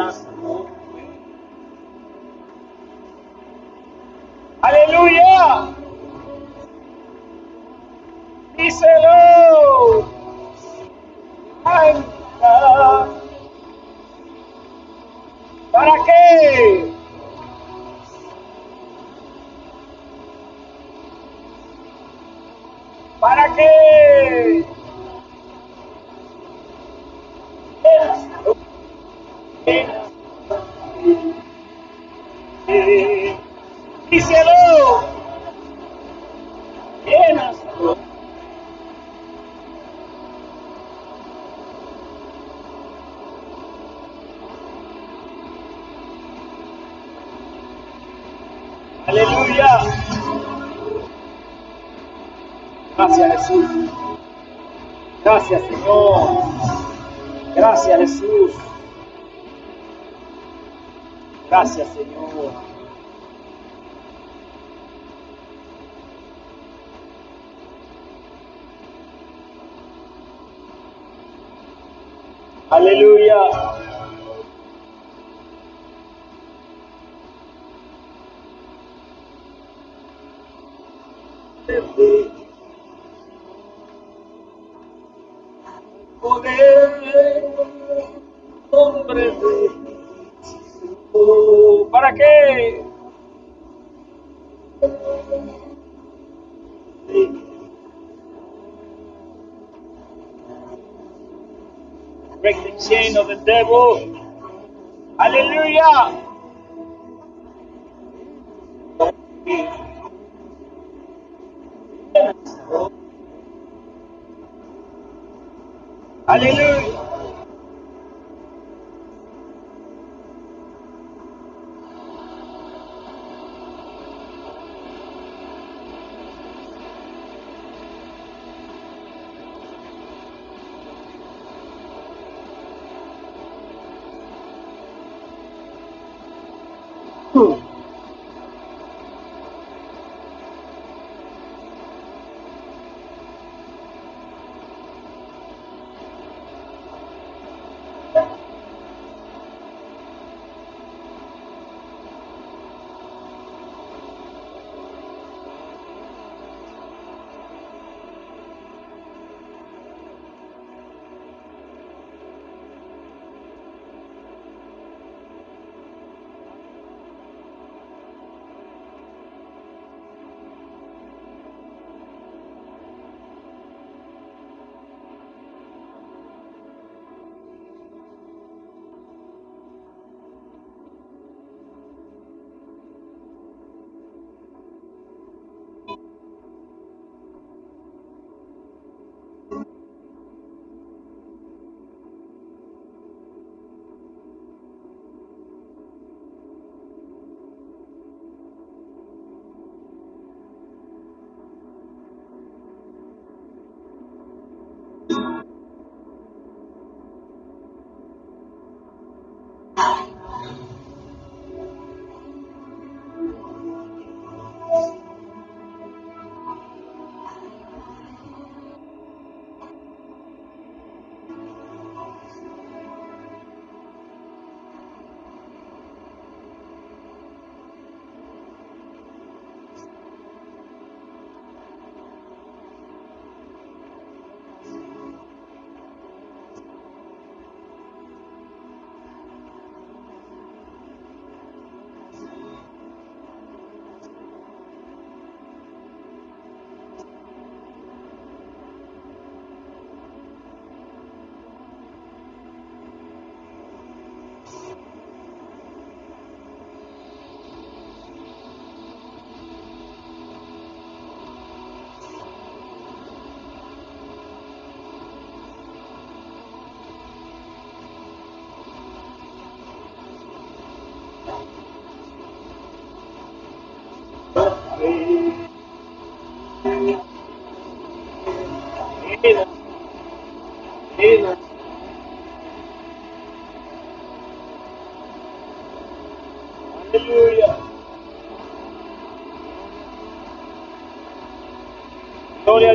vida Aleluya. Gracias Jesús. Gracias Señor. Gracias Jesús. Gracias Señor. Aleluya. Debo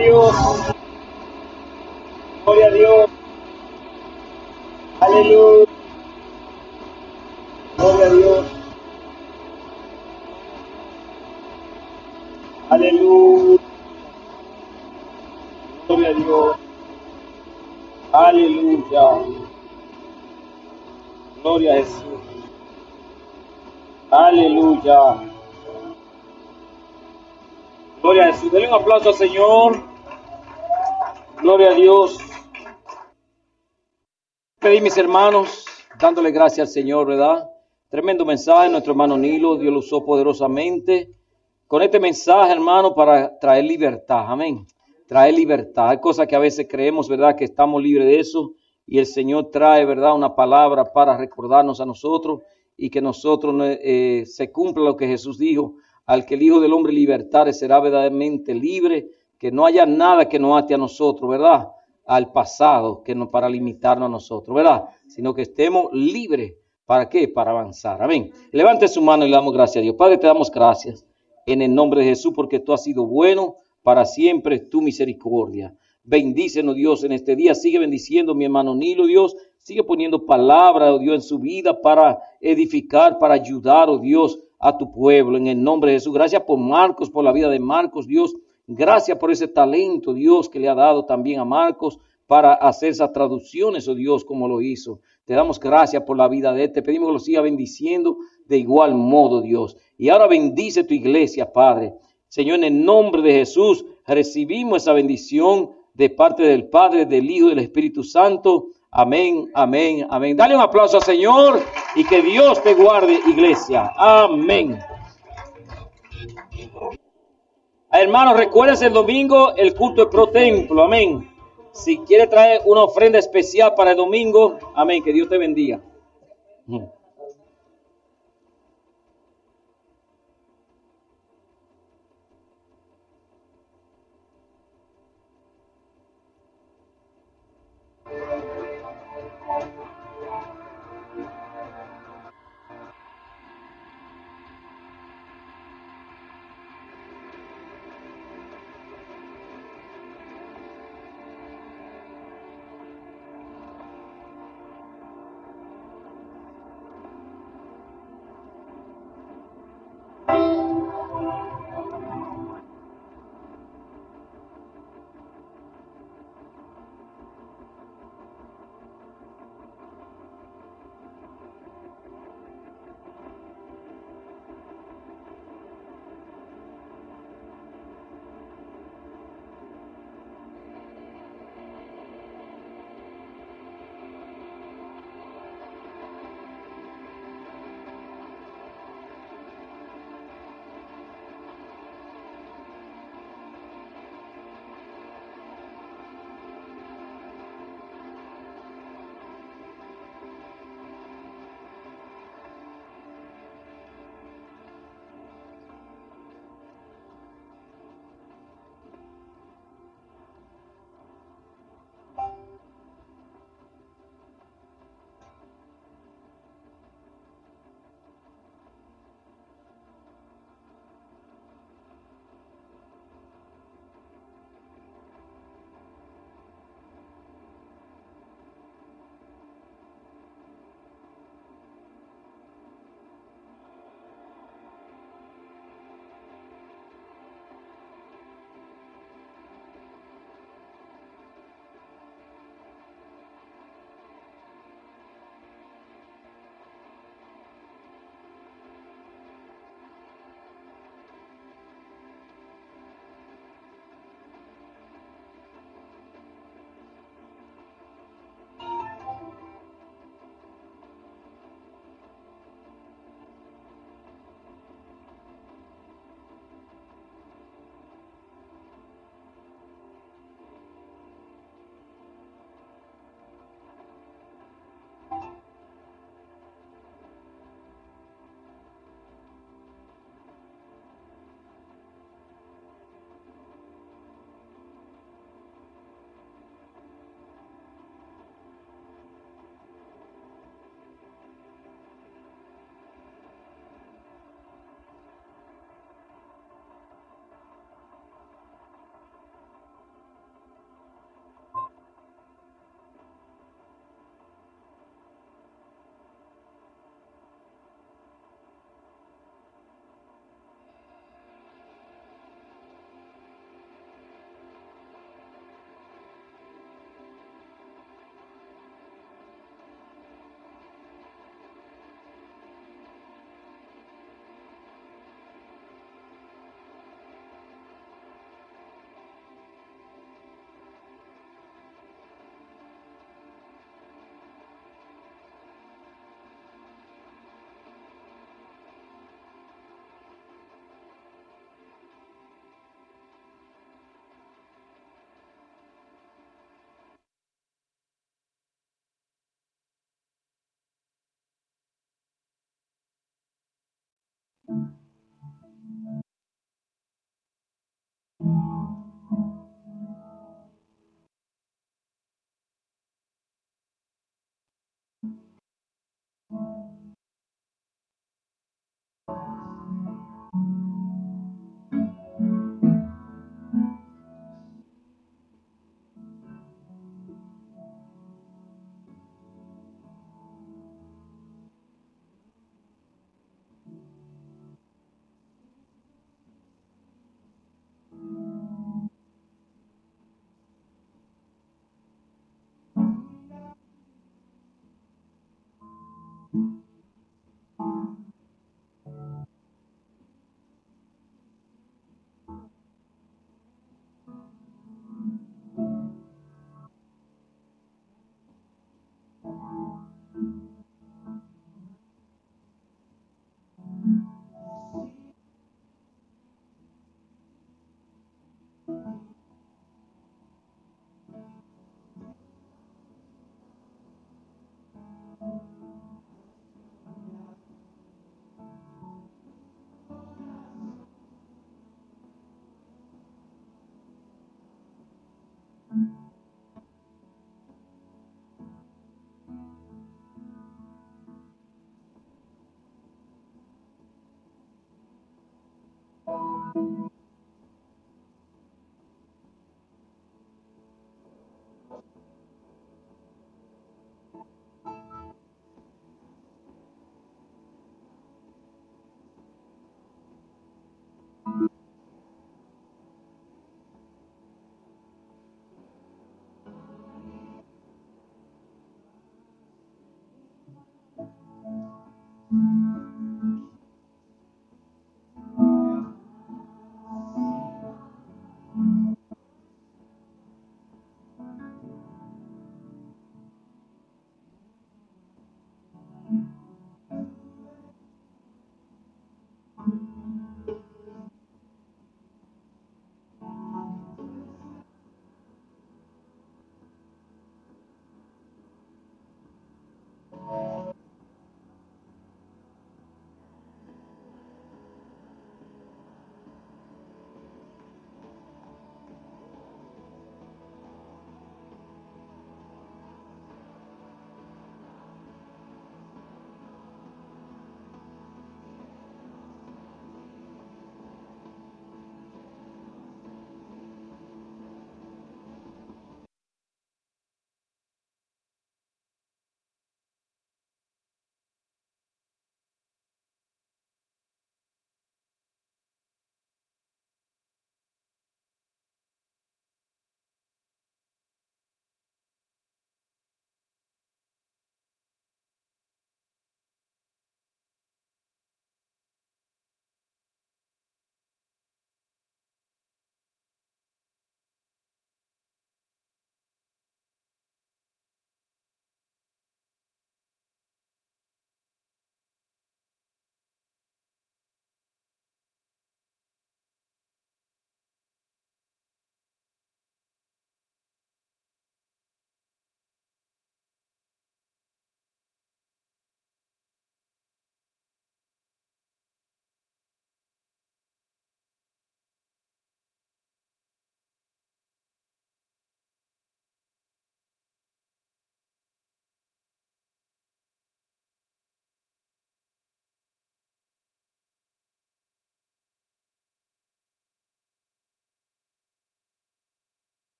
Dios. Gloria a Dios. Aleluya. Gloria a Dios. Aleluya. Gloria a Dios. Aleluya. Gloria a Jesús. Aleluya. Gloria a Jesús. Denle un aplauso al Señor. Gloria a Dios. Pedí mis hermanos, dándole gracias al Señor, ¿verdad? Tremendo mensaje, nuestro hermano Nilo, Dios lo usó poderosamente. Con este mensaje, hermano, para traer libertad, amén. Traer libertad. Hay cosas que a veces creemos, ¿verdad? Que estamos libres de eso. Y el Señor trae, ¿verdad? Una palabra para recordarnos a nosotros y que nosotros eh, se cumpla lo que Jesús dijo. Al que el Hijo del Hombre libertare será verdaderamente libre. Que no haya nada que nos ate a nosotros, ¿verdad? al pasado que no para limitarnos a nosotros, ¿verdad? Sino que estemos libres. ¿Para qué? Para avanzar. Amén. Levante su mano y le damos gracias a Dios. Padre, te damos gracias en el nombre de Jesús porque tú has sido bueno para siempre tu misericordia. Bendícenos Dios en este día. Sigue bendiciendo mi hermano Nilo, Dios. Sigue poniendo palabra, oh Dios, en su vida para edificar, para ayudar, oh Dios, a tu pueblo. En el nombre de Jesús. Gracias por Marcos, por la vida de Marcos, Dios. Gracias por ese talento, Dios, que le ha dado también a Marcos para hacer esas traducciones, oh Dios, como lo hizo. Te damos gracias por la vida de él. Te pedimos que lo siga bendiciendo de igual modo, Dios. Y ahora bendice tu iglesia, Padre. Señor, en el nombre de Jesús, recibimos esa bendición de parte del Padre, del Hijo y del Espíritu Santo. Amén, amén, amén. Dale un aplauso al Señor y que Dios te guarde, iglesia. Amén. Hermanos, recuerden el domingo el culto de pro templo, amén. Si quiere traer una ofrenda especial para el domingo, amén, que Dios te bendiga.